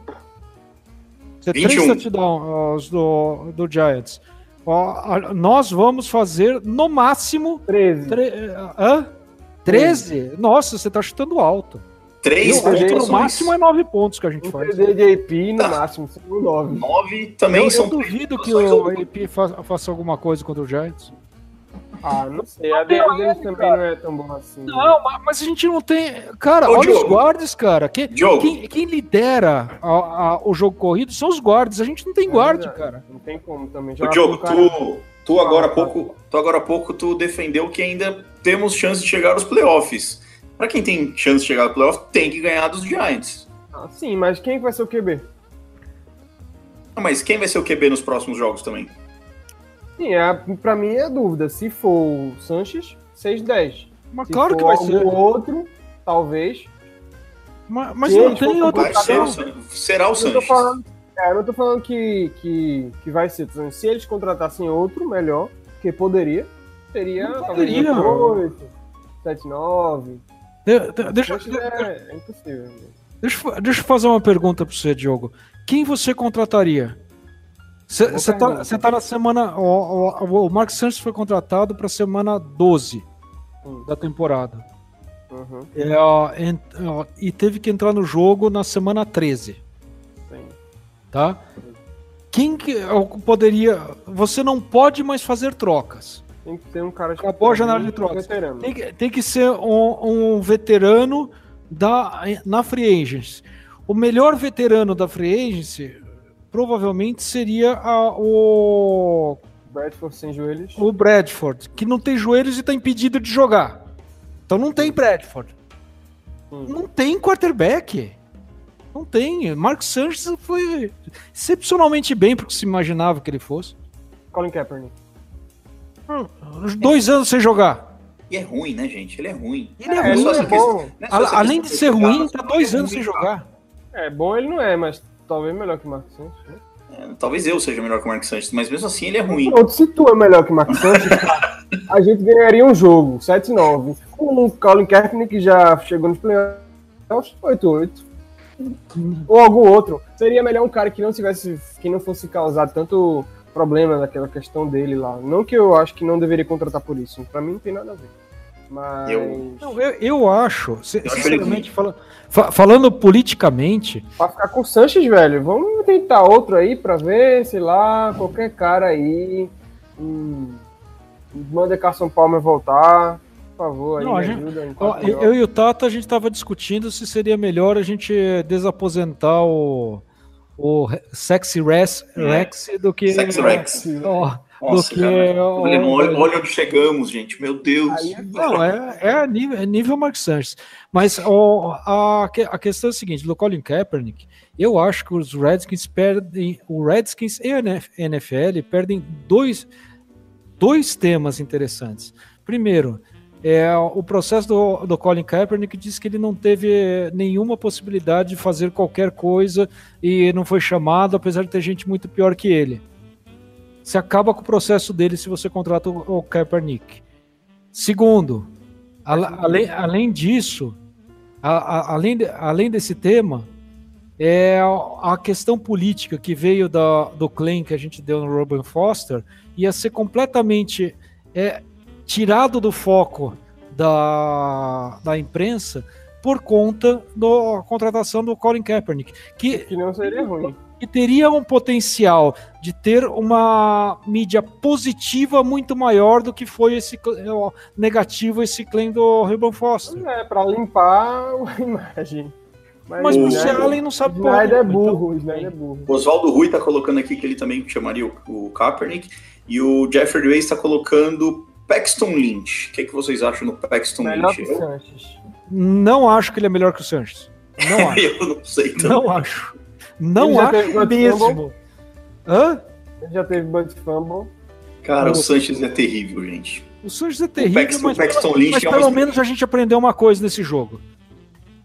Ser 21. três touchdowns do, do Giants. Ó, nós vamos fazer no máximo. 13. Tre, hã? 13? Nossa, você tá chutando alto. Três Eu acho que no máximo é 9 pontos que a gente Um faz. TD de AP no máximo, segundo 9. Nove também Eu, são eu duvido que o AP fa- faça alguma coisa contra o Giants. Ah, não sei. A DL deles também não é tão boa assim. né? Não, ma- mas a gente não tem. Cara, Ô, olha os Diogo. guardas, cara. Que, Diogo. quem, quem lidera a- a- o jogo corrido são os guardas. A gente não tem É guarda, verdade. cara. Não tem como também. O Já Diogo, um cara- tu, tu agora há pouco, tu agora há pouco tu defendeu que ainda temos chance de chegar aos playoffs. Para quem tem chance de chegar aos playoffs, tem que ganhar dos Giants. Ah, sim, mas quem vai ser o QB? Ah, Mas quem vai ser o QB nos próximos jogos também? Sim, é, pra mim é dúvida. Se for o Sanches, 6-10. Mas Se claro for que vai ser. outro, talvez. Mas, mas não tem outra Vai ser o opção. San- será o Sanches. falando, é, eu não tô falando que, que, que vai ser. Se eles contratassem outro melhor, que poderia, seria Não talvez poderia. 8, 7, 9. De- de- Deixa, É, é impossível. deixa, eu- deixa eu fazer uma pergunta para você, Diogo. Quem você contrataria? Você tá, cê tá na semana. O, o, o Mark Santos foi contratado para semana 12 Hum. da temporada. Uhum, É, ó, ent- ó, e teve que entrar no jogo na semana 13. sim. Tá? Quem que ó, poderia. Você não pode mais fazer trocas. Tem que ter um cara Acabou a janela de trocas. Tem que, tem que ser um, um veterano da, na Free Agency. O melhor veterano da Free Agency provavelmente seria a- o, Bradford sem joelhos. o Bradford, que não tem joelhos e está impedido de jogar. Então não tem Bradford. Hum. Não tem quarterback. Não tem. Mark Sanchez foi excepcionalmente bem porque se imaginava que ele fosse. Colin Kaepernick. Uns Dois anos sem jogar. E é ruim, né, gente? Ele é ruim. Ele é ruim, é questão- bom. não é só A- essa Além de questão ser jogar, ruim, tá dois é anos sem ruim, tá? jogar. É, bom ele não é, mas talvez melhor que Marcos Santos. né? É, Talvez eu seja melhor que o Mark Sanches, mas mesmo assim ele é ruim. Pronto, se tu é melhor que Marcos Santos, a gente ganharia um jogo, 7-9. Com o Colin Kaepernick que já chegou nos playoffs, 8-8. Ou algum outro. Seria melhor um cara que não tivesse, que não fosse causar tanto problema naquela questão dele lá. Não que eu acho que não deveria contratar por isso. Pra mim não tem nada a ver. Mas. Eu- Não, eu, eu acho, sinceramente, fala- fa- falando politicamente, Pra ficar com o Sanches, velho, vamos tentar outro aí pra ver, sei lá, qualquer cara aí. Hum, manda Carson Palmer voltar. Por favor, aí Não, gente- ajuda. ó, eu, eu e o Tata, a gente estava discutindo se seria melhor a gente desaposentar o, o Sexy Rex, Rex do que. Sex Rex. ó, Nossa, do que. cara. ó, Olha, olha, olha onde chegamos, gente. Meu Deus. Aí é Não, é, é nível, é nível Mark Sanchez. Mas ó, a, que- a questão é a seguinte: do Colin Kaepernick, eu acho que os Redskins perdem. O Redskins e a NF NFL perdem dois, dois temas interessantes. Primeiro, é o processo do, do Colin Kaepernick diz que ele não teve nenhuma possibilidade de fazer qualquer coisa e não foi chamado, apesar de ter gente muito pior que ele. Você acaba com o processo dele se você contrata o, o Kaepernick. Segundo, ala- além, além disso, a- a- além, além desse tema, é a a questão política que veio da, do claim que a gente deu no Robin Foster ia ser completamente é, tirado do foco da, da imprensa por conta da contratação do Colin Kaepernick, que Que não seria ruim. que teria um potencial de ter uma mídia positiva muito maior do que foi esse ó, negativo esse claim do Ruben Foster. É, pra limpar a imagem. Mas o o Snyder- Allen não sabe Snyder é porra nenhuma, então- burro, o Snyder é burro. O Oswaldo Rui tá colocando aqui que ele também chamaria o, o Kaepernick. E o Jeffrey Way está colocando Paxton Lynch. O que, que vocês acham do Paxton Melhor Lynch? que o Sanches. Não acho que ele é melhor que o Sanches. Não acho. Eu, não sei também. não acho. Não Ele já acho mesmo. Hã? Ele já teve Bud Fumble. Cara, O- o Sanches é terrível, gente. O Sanches é terrível, Paxton- mas, Paxton pelo- Lynch mas é pelo menos a gente aprendeu uma coisa nesse jogo.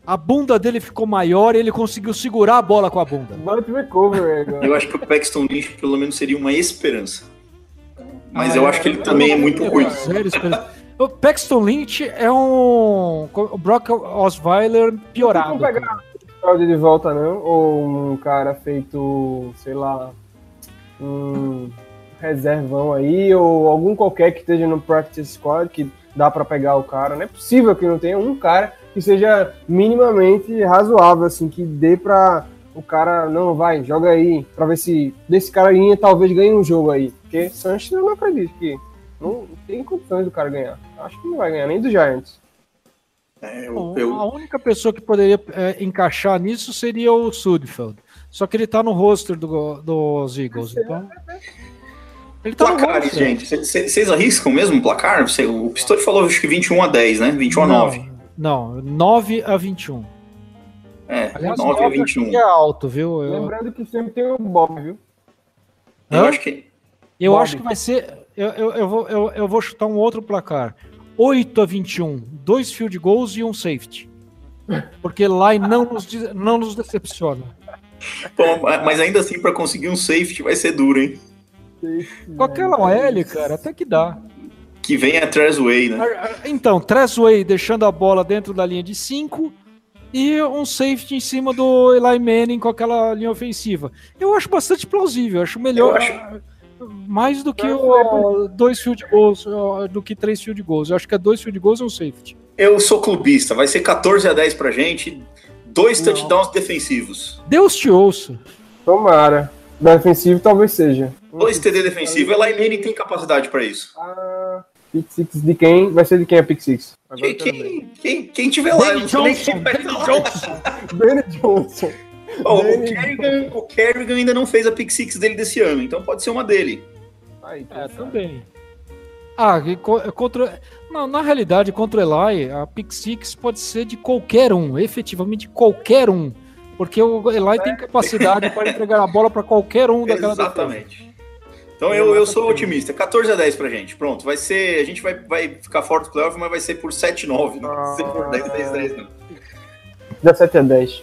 A bunda dele ficou maior e ele conseguiu segurar a bola com a bunda. Recovery agora. Eu acho que o Paxton Lynch pelo menos seria uma esperança. Mas Ah, eu é, acho que ele eu também é muito ruim. O Paxton Lynch é um. O Brock Osweiler piorado. Não pegar Claudio de volta, não? Ou um cara feito, sei lá, um reservão aí, ou algum qualquer que esteja no practice squad que dá pra pegar o cara. Não é possível que não tenha um cara que seja minimamente razoável, assim, que dê pra o cara, não, vai, joga aí, pra ver se desse carinha talvez ganhe um jogo aí. Porque Sanches eu não acredito que não tem condições do cara ganhar. Acho que não vai ganhar, nem do Giants. É, eu- Bom, eu- A única pessoa que poderia é, encaixar nisso seria o Sudfeld. Só que ele tá no roster do- dos Eagles. Então, Ele tá no Placares, roster. gente. Vocês arriscam mesmo o placar? Cê- O Pistori falou acho que 21 a 10, né? 21 a Não, 9. Não, 9 a 21. É, Aliás, 9 a 9 acho 21. que é alto, viu? Eu, Lembrando que sempre tem o Bob, viu? Eu Hã? acho que. eu Bob. acho que vai ser. Eu, eu, eu, vou, eu, eu vou chutar um outro placar. 8 a 21. Dois field goals e um safety. Porque lá não nos, não nos decepciona. Bom, mas ainda assim, pra conseguir um safety vai ser duro, hein? Com aquela OL, cara, até que dá. Que vem a Trezway, né? Então, Trezway deixando a bola dentro da linha de 5 e um safety em cima do Eli Manning com aquela linha ofensiva. Eu acho bastante plausível, eu acho melhor. Mais do que o, dois field goals, ó, do que três field goals. Eu acho que é dois field goals e um safety. Eu sou clubista, vai ser 14 a 10 pra gente, dois Não. touchdowns defensivos. Deus te ouça. Tomara. Defensivo talvez seja. Dois TD defensivo, Eli Manning tem capacidade pra isso. Ah, pick six de quem? Vai ser de quem a pick six? Agora Quem, quem, quem, tiver lá, Danny nem Johnson, Danny lá. Johnson. Danny Johnson. Ó, o, Kerrigan, o Kerrigan ainda não fez a pick six dele desse ano, então pode ser uma dele. Aí, É, sabe? também. Ah, co- contra. Não, na realidade, contra o Eli, a pick six pode ser de qualquer um, efetivamente qualquer um. Porque o Eli tem capacidade para entregar a bola para qualquer um daquela defesa. Exatamente. Então eu, eu sou otimista. 14 a 10 pra gente. Pronto, vai ser. A gente vai, vai ficar fora do playoff, mas vai ser por 7-9, não vai ser por 10, 10, 10, não. 17 a 10.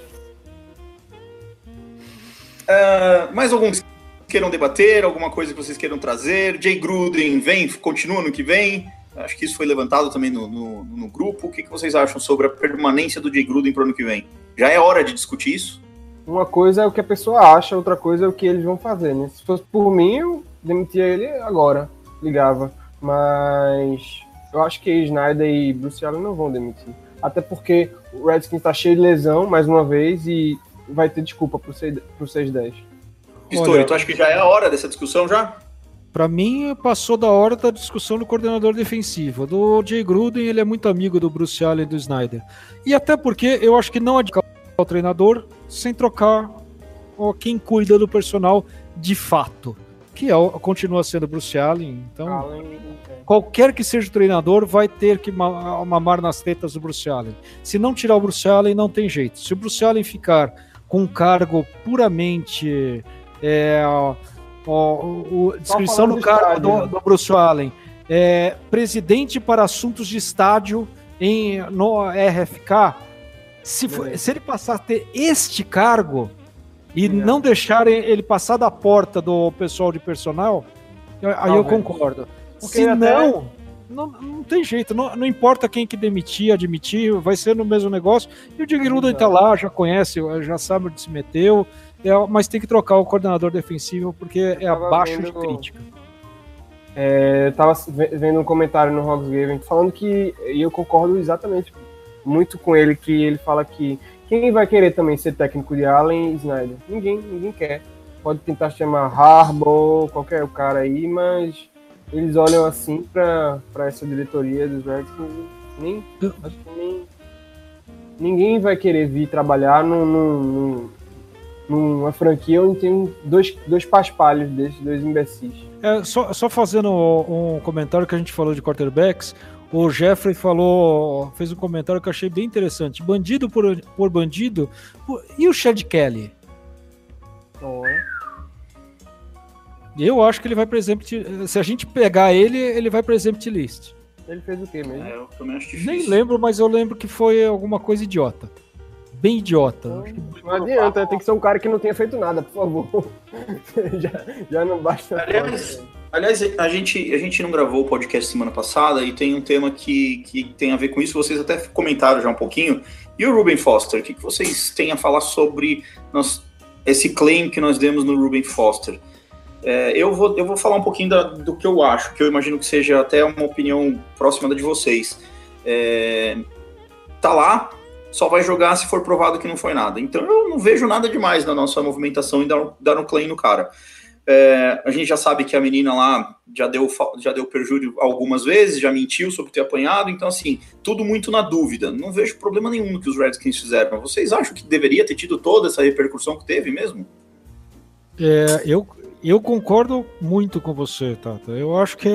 Ah, mais alguns queiram debater, alguma coisa que vocês queiram trazer? Jay Gruden vem, continua no que vem. Acho que isso foi levantado também no, no, no grupo. O que, que vocês acham sobre a permanência do Jay Gruden pro ano que vem? Já é hora de discutir isso? Uma coisa é o que a pessoa acha, outra coisa é o que eles vão fazer, né? Se fosse por mim, eu demitia ele agora, ligava. Mas eu acho que Snyder e Bruce Allen não vão demitir. Até porque o Redskins tá cheio de lesão, mais uma vez, e vai ter desculpa pro 6 pro 6-10. Pistori, tu acha que já é a hora dessa discussão já? Para mim, passou da hora da discussão do coordenador defensivo. Do Jay Gruden, ele é muito amigo do Bruce Allen e do Snyder. E até porque eu acho que não adianta o treinador sem trocar quem cuida do personal de fato. Que é, continua sendo Bruce Allen. Então, Allen, qualquer que seja o treinador vai ter que ma- mamar nas tetas do Bruce Allen. Se não tirar o Bruce Allen, não tem jeito. Se o Bruce Allen ficar com um cargo puramente. É, ó, ó, o- descrição do cargo estádio, do, né? do Bruce Allen. É, presidente para assuntos de estádio em, no RFK. Se, for- se ele passar a ter este cargo e Obrigado. não deixarem ele passar da porta do pessoal de personal, eu- aí eu Talvez. concordo. Porque Se até- não, não, não tem jeito. Não, não importa quem que demitir, admitir, vai ser no mesmo negócio. E o Diego Gruden tá lá, já conhece, já sabe onde se meteu, é, mas tem que trocar o coordenador defensivo porque é abaixo de vendo- crítica. É, eu tava ve- vendo um comentário no Hogs Game falando que, e eu concordo exatamente muito com ele, que ele fala que quem vai querer também ser técnico de Allen e Snyder? Ninguém, ninguém quer. Pode tentar chamar Harbaugh, qualquer cara aí, mas eles olham assim pra essa diretoria dos Redskins, nem, acho que nem ninguém vai querer vir trabalhar num- num- numa franquia onde tem dois, dois paspalhos desses, dois imbecis. É, só, só fazendo um comentário que a gente falou de quarterbacks, o Jeffrey falou, fez um comentário que eu achei bem interessante. Bandido por, por bandido. E o Chad Kelly? Eu acho que ele vai para exemplo. Se a gente pegar ele, ele vai para exemplo list. Ele fez o quê mesmo? É, eu também acho difícil. Nem lembro, mas eu lembro que foi alguma coisa idiota. Bem idiota. Acho que- Não adianta, tem que ser um cara que não tenha feito nada, por favor. já, já não basta. Aliás, aliás, a gente, a gente não gravou o podcast semana passada e tem um tema que, que tem a ver com isso, vocês até comentaram já um pouquinho. E o Ruben Foster, o que, que vocês têm a falar sobre nós- esse claim que nós demos no Ruben Foster? É, eu, vou, eu vou falar um pouquinho da- do que eu acho, que eu imagino que seja até uma opinião próxima da de vocês. É, tá lá, só vai jogar se for provado que não foi nada. Então eu não vejo nada demais na nossa movimentação e dar, dar um claim no cara. É, a gente já sabe que a menina lá já deu, já deu perjúrio algumas vezes, já mentiu sobre ter apanhado, então assim, tudo muito na dúvida. Não vejo problema nenhum no que os Redskins fizeram. Vocês acham que deveria ter tido toda essa repercussão que teve mesmo? É, eu, Eu concordo muito com você, Tata. Eu acho que,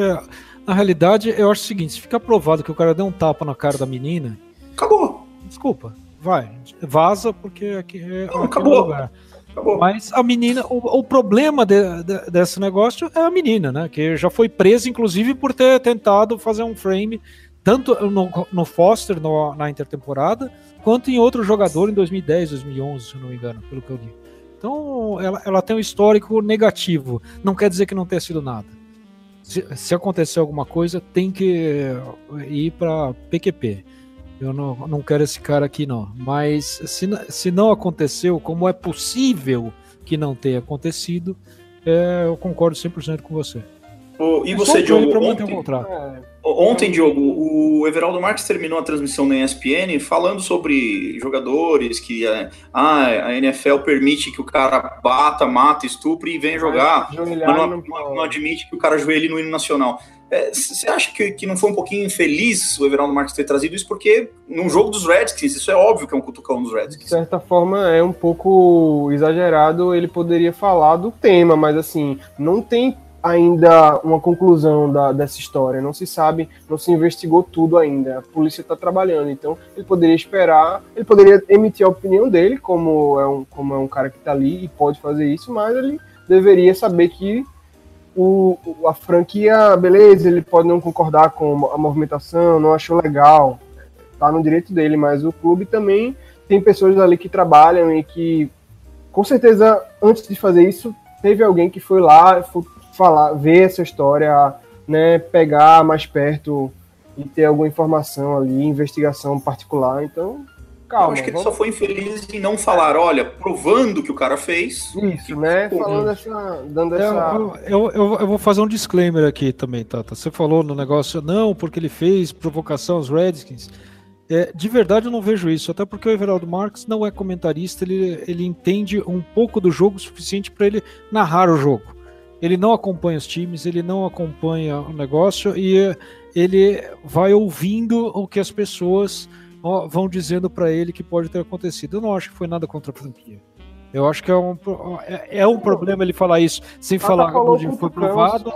na realidade, eu acho o seguinte: se fica provado que o cara deu um tapa na cara da menina, Acabou. desculpa, vai, vaza, porque aqui é. Não, é acabou. lugar. Acabou. Mas a menina, o, o problema de- de- desse negócio é a menina, né? Que já foi presa, inclusive, por ter tentado fazer um frame, tanto no, no Foster, no- na intertemporada, quanto em outro jogador em 2010, 2011, se não me engano, pelo que eu li. Então, ela, ela tem um histórico negativo. Não quer dizer que não tenha sido nada. Se, se acontecer alguma coisa, tem que ir para PQP. Eu não, não quero esse cara aqui, não. Mas se, se não aconteceu, como é possível que não tenha acontecido, é, eu concordo 100% com você. E É você, Diogo? Ontem, contrato. É, ontem, Diogo, o Everaldo Marques terminou a transmissão na ESPN falando sobre jogadores que é, ah, a NFL permite que o cara bata, mata, estupre e venha jogar. mas não, não não- admite que o cara ajoelhe no hino nacional. Você acha que, que não foi um pouquinho infeliz o Everaldo Marques ter trazido isso? Porque num jogo dos Redskins, isso é óbvio que é um cutucão dos de Redskins. certa forma é um pouco exagerado, ele poderia falar do tema, mas assim, não tem ainda uma conclusão da, dessa história, não se sabe, não se investigou tudo ainda, a polícia está trabalhando, então ele poderia esperar, ele poderia emitir a opinião dele, como é um, como é um cara que está ali e pode fazer isso, mas ele deveria saber que o, a franquia, beleza, ele pode não concordar com a movimentação, não achou legal, tá no direito dele, mas o clube também tem pessoas ali que trabalham e que, com certeza, antes de fazer isso, teve alguém que foi lá foi falar, ver essa história, né, pegar mais perto e ter alguma informação ali, investigação particular. Então, Eu calma. acho que ele vamos- só foi infeliz em não falar, olha, provando que o cara fez. Isso, né? Pô, Falando essa. dando É, essa. Eu, eu, eu- eu vou fazer um disclaimer aqui também, Tata. Você falou no negócio, não, porque ele fez provocação aos Redskins. É, de verdade eu não vejo isso, até porque o Everaldo Marques não é comentarista, ele, ele entende um pouco do jogo o suficiente para ele narrar o jogo. Ele não acompanha os times, ele não acompanha o negócio e é, ele vai ouvindo o que as pessoas vão dizendo para ele que pode ter acontecido. Eu não acho que foi nada contra a franquia. Eu acho que é um, é, é um problema ele falar isso sem Tata falar falou onde foi provado,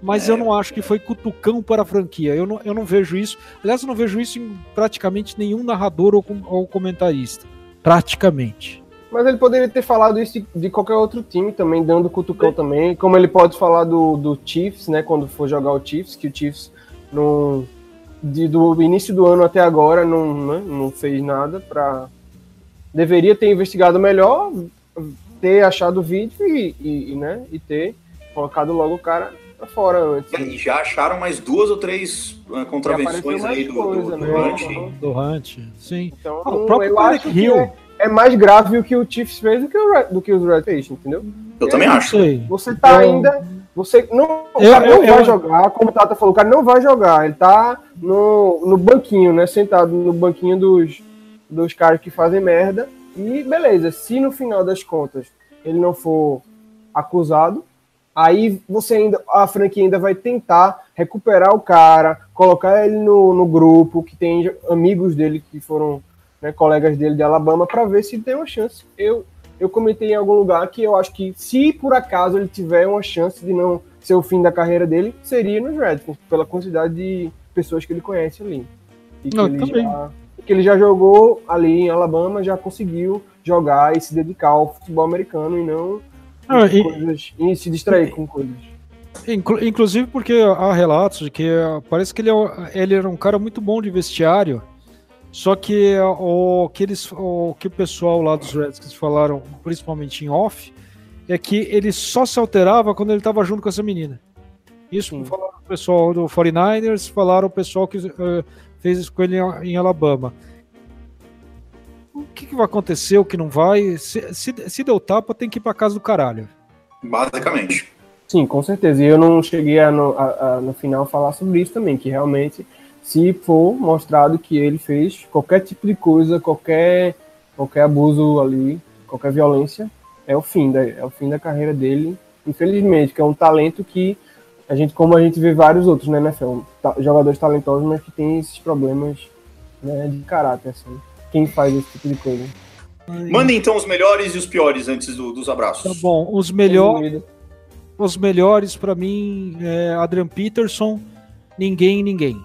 mas eu não acho que foi cutucão para a franquia. Eu não, eu não vejo isso. Aliás, eu não vejo isso em praticamente nenhum narrador ou, ou comentarista. Praticamente. Mas ele poderia ter falado isso de, de qualquer outro time também, dando cutucão também. Como ele pode falar do, do Chiefs, né? Quando for jogar o Chiefs, que o Chiefs não, de- do início do ano até agora não, né, não fez nada para Deveria ter investigado melhor, ter achado o vídeo e, e, e, né, e ter colocado logo o cara pra fora antes. E já acharam mais duas ou três uh, contravenções aí do, do, coisa, do né? Hunt. Do Hunt, sim. Então, Ah, o próprio Tarek Hill. é, é mais grave o que o Chiefs fez do que o, Red- do que os Red fez, entendeu? Eu também acho. Você tá Eu- ainda. Você não, o Eu- cara não eu- vai eu- jogar, como o Tata falou, o cara não vai jogar. Ele tá no, no banquinho, né? Sentado no banquinho dos, dos caras que fazem merda. E beleza, se no final das contas ele não for acusado, aí você ainda. A franquia ainda vai tentar recuperar o cara, colocar ele no, no grupo, que tem amigos dele que foram né, colegas dele de Alabama, para ver se tem uma chance. Eu, eu comentei em algum lugar que eu acho que se por acaso ele tiver uma chance de não ser o fim da carreira dele, seria nos Redskins, pela quantidade de pessoas que ele conhece ali. E que, Não, ele também. já, que ele já jogou ali em Alabama, já conseguiu jogar e se dedicar ao futebol americano e não Ah, e- coisas, e se distrair com coisas. Inclu- inclusive porque há relatos de que eh, parece que ele, é ele era um cara muito bom de vestiário, só que o que, eles, o que o pessoal lá dos Redskins falaram, principalmente em off, é que ele só se alterava quando ele estava junto com essa menina. Isso Sim. falaram o pessoal do 49ers, falaram o pessoal que eh, fez isso com ele em, em Alabama. O que, que vai acontecer, o que não vai? Se, se, se deu tapa, tem que ir pra casa do caralho. Basicamente. Sim, com certeza. E eu não cheguei a no, a- a- no final falar sobre isso também, que realmente, se for mostrado que ele fez qualquer tipo de coisa, qualquer, qualquer abuso ali, qualquer violência, é o fim da, é o fim da carreira dele, infelizmente, que é um talento que a gente, como a gente vê vários outros né, na NFL, ta- jogadores talentosos, mas que tem esses problemas né, de caráter, assim. Quem faz esse tipo de coisa? Mandem então os melhores e os piores antes do- dos abraços. Tá bom, os melhores. os melhores para mim é Adrian Peterson, ninguém, ninguém.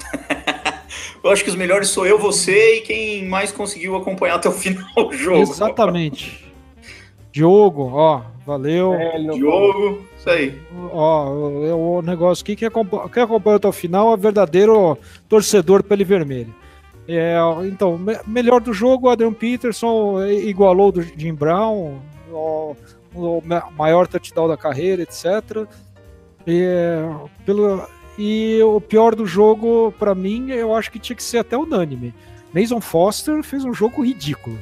Eu acho que os melhores sou eu, você e quem mais conseguiu acompanhar até o final do jogo. Exatamente. Diogo, ó, valeu. É, Diogo, isso aí. Ó, o, o negócio aqui, quem acompanha, quem acompanha até o final é verdadeiro torcedor pele vermelho. É, então, me- melhor do jogo, Adrian Peterson igualou do Jim Brown, o, o ma- maior touchdown da carreira, etc. E, é, pelo, e o pior do jogo, pra mim, eu acho que tinha que ser até unânime. Mason Foster fez um jogo ridículo.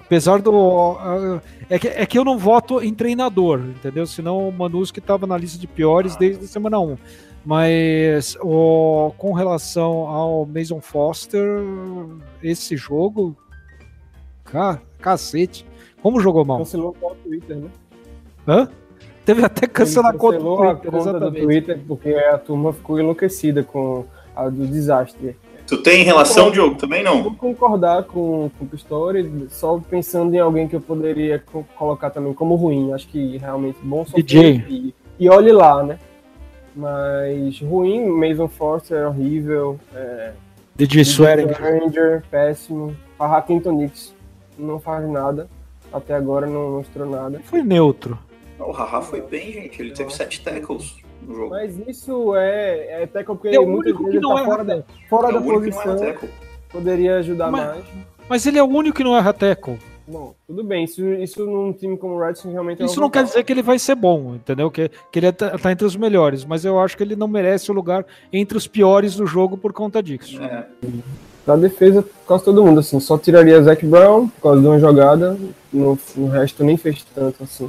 Apesar do. ah, É que, é que eu não voto em treinador, entendeu? Senão o Manuski estava na lista de piores desde a semana 1. Mas o, com relação ao Mason Foster, esse jogo. Ca, cacete. Como jogou mal? Cancelou o Twitter, né? Hã? Teve até cancelar a conta do cancelou a Twitter, conta do. Twitter porque a turma ficou enlouquecida com a do desastre. Tu tem relação, Diogo? Também não? Vou concordar com, com o Pistori, só pensando em alguém que eu poderia co- colocar também como ruim. Acho que realmente bom só DJ. E, e olhe lá, né? Mas ruim, Mason Forster é horrível. É, DJ Swearing. Ranger, péssimo. A Clinton Nix não faz nada. Até agora não mostrou nada. Foi neutro. O Haha foi bem, gente. Ele teve sete tackles no jogo. Mas isso é, é até porque É o muitas único vezes que ele não tá erra fora da, fora É da o único que não era posição. tackle. Poderia ajudar Mas- mais. Mas ele é o único que não erra tackle. Bom, tudo bem. Isso, isso num time como o Redskins realmente é Isso não quer dizer que ele vai ser bom, entendeu? Que, que ele tá, tá entre os melhores, mas eu acho que ele não merece o lugar entre os piores do jogo por conta disso. É. Da defesa, quase todo mundo, assim. Só tiraria Zac Brown por causa de uma jogada. No, no resto nem fez tanto, assim.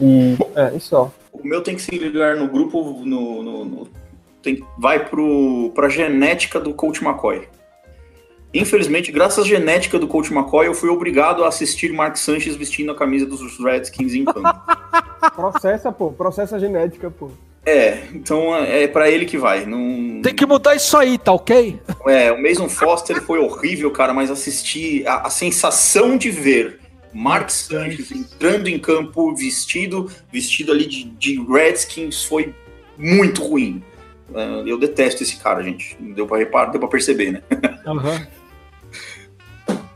E é, e só. O meu tem que se ligar no grupo, no, no- no- tem, vai pro, pra genética do Coach McCoy. Infelizmente, graças à genética do Coach McCoy, eu fui obrigado a assistir Mark Sanchez vestindo a camisa dos Redskins em campo. Processa, pô. Processa a genética, pô. é, então é pra ele que vai. Não, Tem que mudar isso aí, tá ok? É, o Mason Foster foi horrível, cara, mas assistir a, a sensação de ver Mark Sanchez entrando em campo vestido, vestido ali de, de Redskins foi muito ruim. É, eu detesto esse cara, gente. Deu pra reparar, deu pra perceber, né? Aham.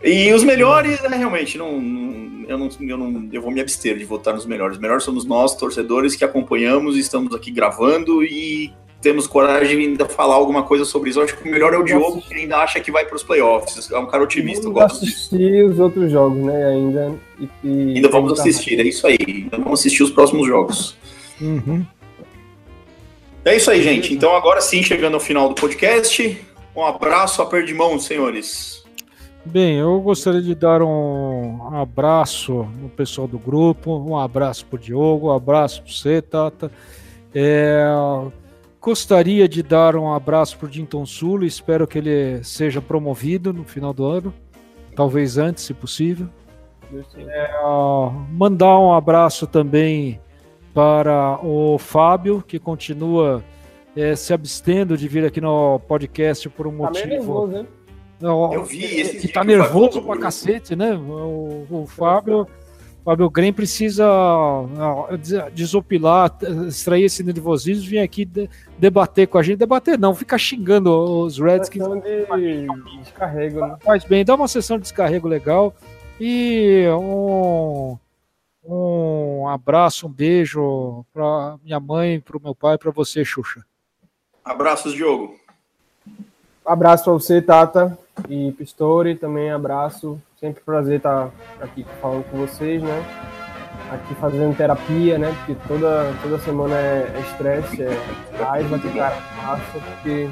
E os melhores, né, realmente, não, não- eu, não, eu não. Eu vou me abster de votar nos melhores. Os melhores somos nós, torcedores, que acompanhamos, estamos aqui gravando e temos coragem de ainda falar alguma coisa sobre isso. Eu acho que o melhor é o Diogo, que ainda acha que vai para os playoffs. É um cara otimista, eu Vamos gosto disso. assistir os outros jogos, né? Ainda. E, e- Ainda vamos assistir, é isso aí. Ainda vamos assistir os próximos jogos. Uhum. É isso aí, gente. Então, agora sim, chegando ao final do podcast. Um abraço, aperto de mão, senhores. Bem, eu gostaria de dar um abraço no pessoal do grupo, um abraço pro Diogo, um abraço para você, Tata. É, gostaria de dar um abraço pro Dinton Sulo, espero que ele seja promovido no final do ano, talvez antes, se possível. Ah, mandar um abraço também para o Fábio, que continua eh, se abstendo de vir aqui no podcast por um Tá motivo. nervoso, né? Não, Eu vi dias tá que o Fábio nervoso pra cacete, né? O, o Fábio, o Fábio Grem precisa des- desopilar, extrair esse nervosismo, vir aqui de- debater com a gente. Debater não, fica xingando os Redskins. Questão de descarrego, né? Faz bem, dá uma sessão de descarrego legal. E um, um abraço, um beijo pra minha mãe, pro meu pai, pra você, Xuxa. Abraços, Diogo. Abraço pra você, Tata e Pistori, também abraço. Sempre prazer estar aqui falando com vocês, né? Aqui fazendo terapia, né? Porque toda, toda semana é é estresse, é raiva que o cara passa, porque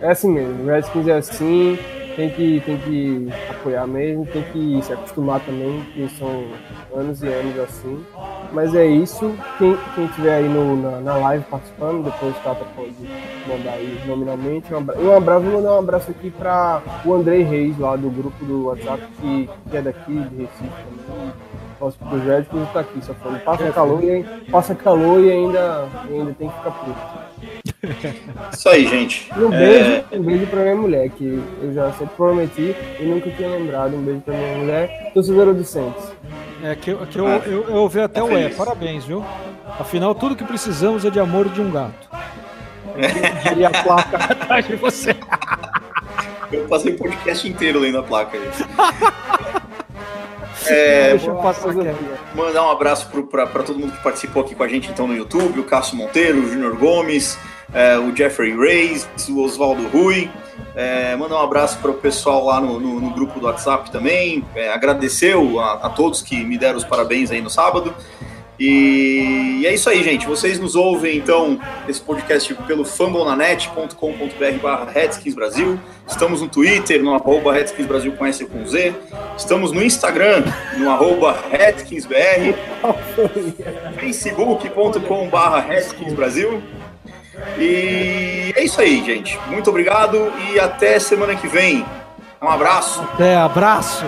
é assim mesmo, o Redskins é assim, tem que, tem que apoiar mesmo, tem que se acostumar também, porque são anos e anos assim. Mas é isso. Quem, quem tiver aí no, na, na live participando, depois o Tata pode mandar aí nominalmente. Um abraço, um abraço, vou mandar um abraço aqui para o Andrei Reis, lá do grupo do WhatsApp, que, que é daqui, de Recife também. Nosso Redskins está aqui, só falando. Passa calor e, passa calor e ainda, ainda tem que ficar puto. Isso aí, gente. E um É, beijo, um beijo pra minha mulher, que eu já sempre prometi e nunca tinha lembrado. Um beijo pra minha mulher, torcedora do Santos. É que, eu- que eu, eu, eu ouvi até Tá o é. feliz. Parabéns, viu? Afinal, tudo que precisamos é de amor e de um gato. Diria a placa atrás de você. Eu passei o podcast inteiro lendo a placa. É, Deixa eu passar aqui. mandar um abraço para todo mundo que participou aqui com a gente então no YouTube, o Cássio Monteiro, o Júnior Gomes, é, o Jeffrey Reis, o Oswaldo Rui. É, mandar um abraço para o pessoal lá no, no- no grupo do WhatsApp também. É, agradecer a, a todos que me deram os parabéns aí no sábado. E, e é isso aí, gente. Vocês nos ouvem, então, esse podcast pelo fambonanet.com.br barra Brasil. Estamos no Twitter, no arroba Redskins Brasil ou com Z. Estamos no Instagram, no arroba RedskinsBR. facebook.com barra Redskins Brasil. E é isso aí, gente. Muito obrigado e até semana que vem. Um abraço. Até, abraço.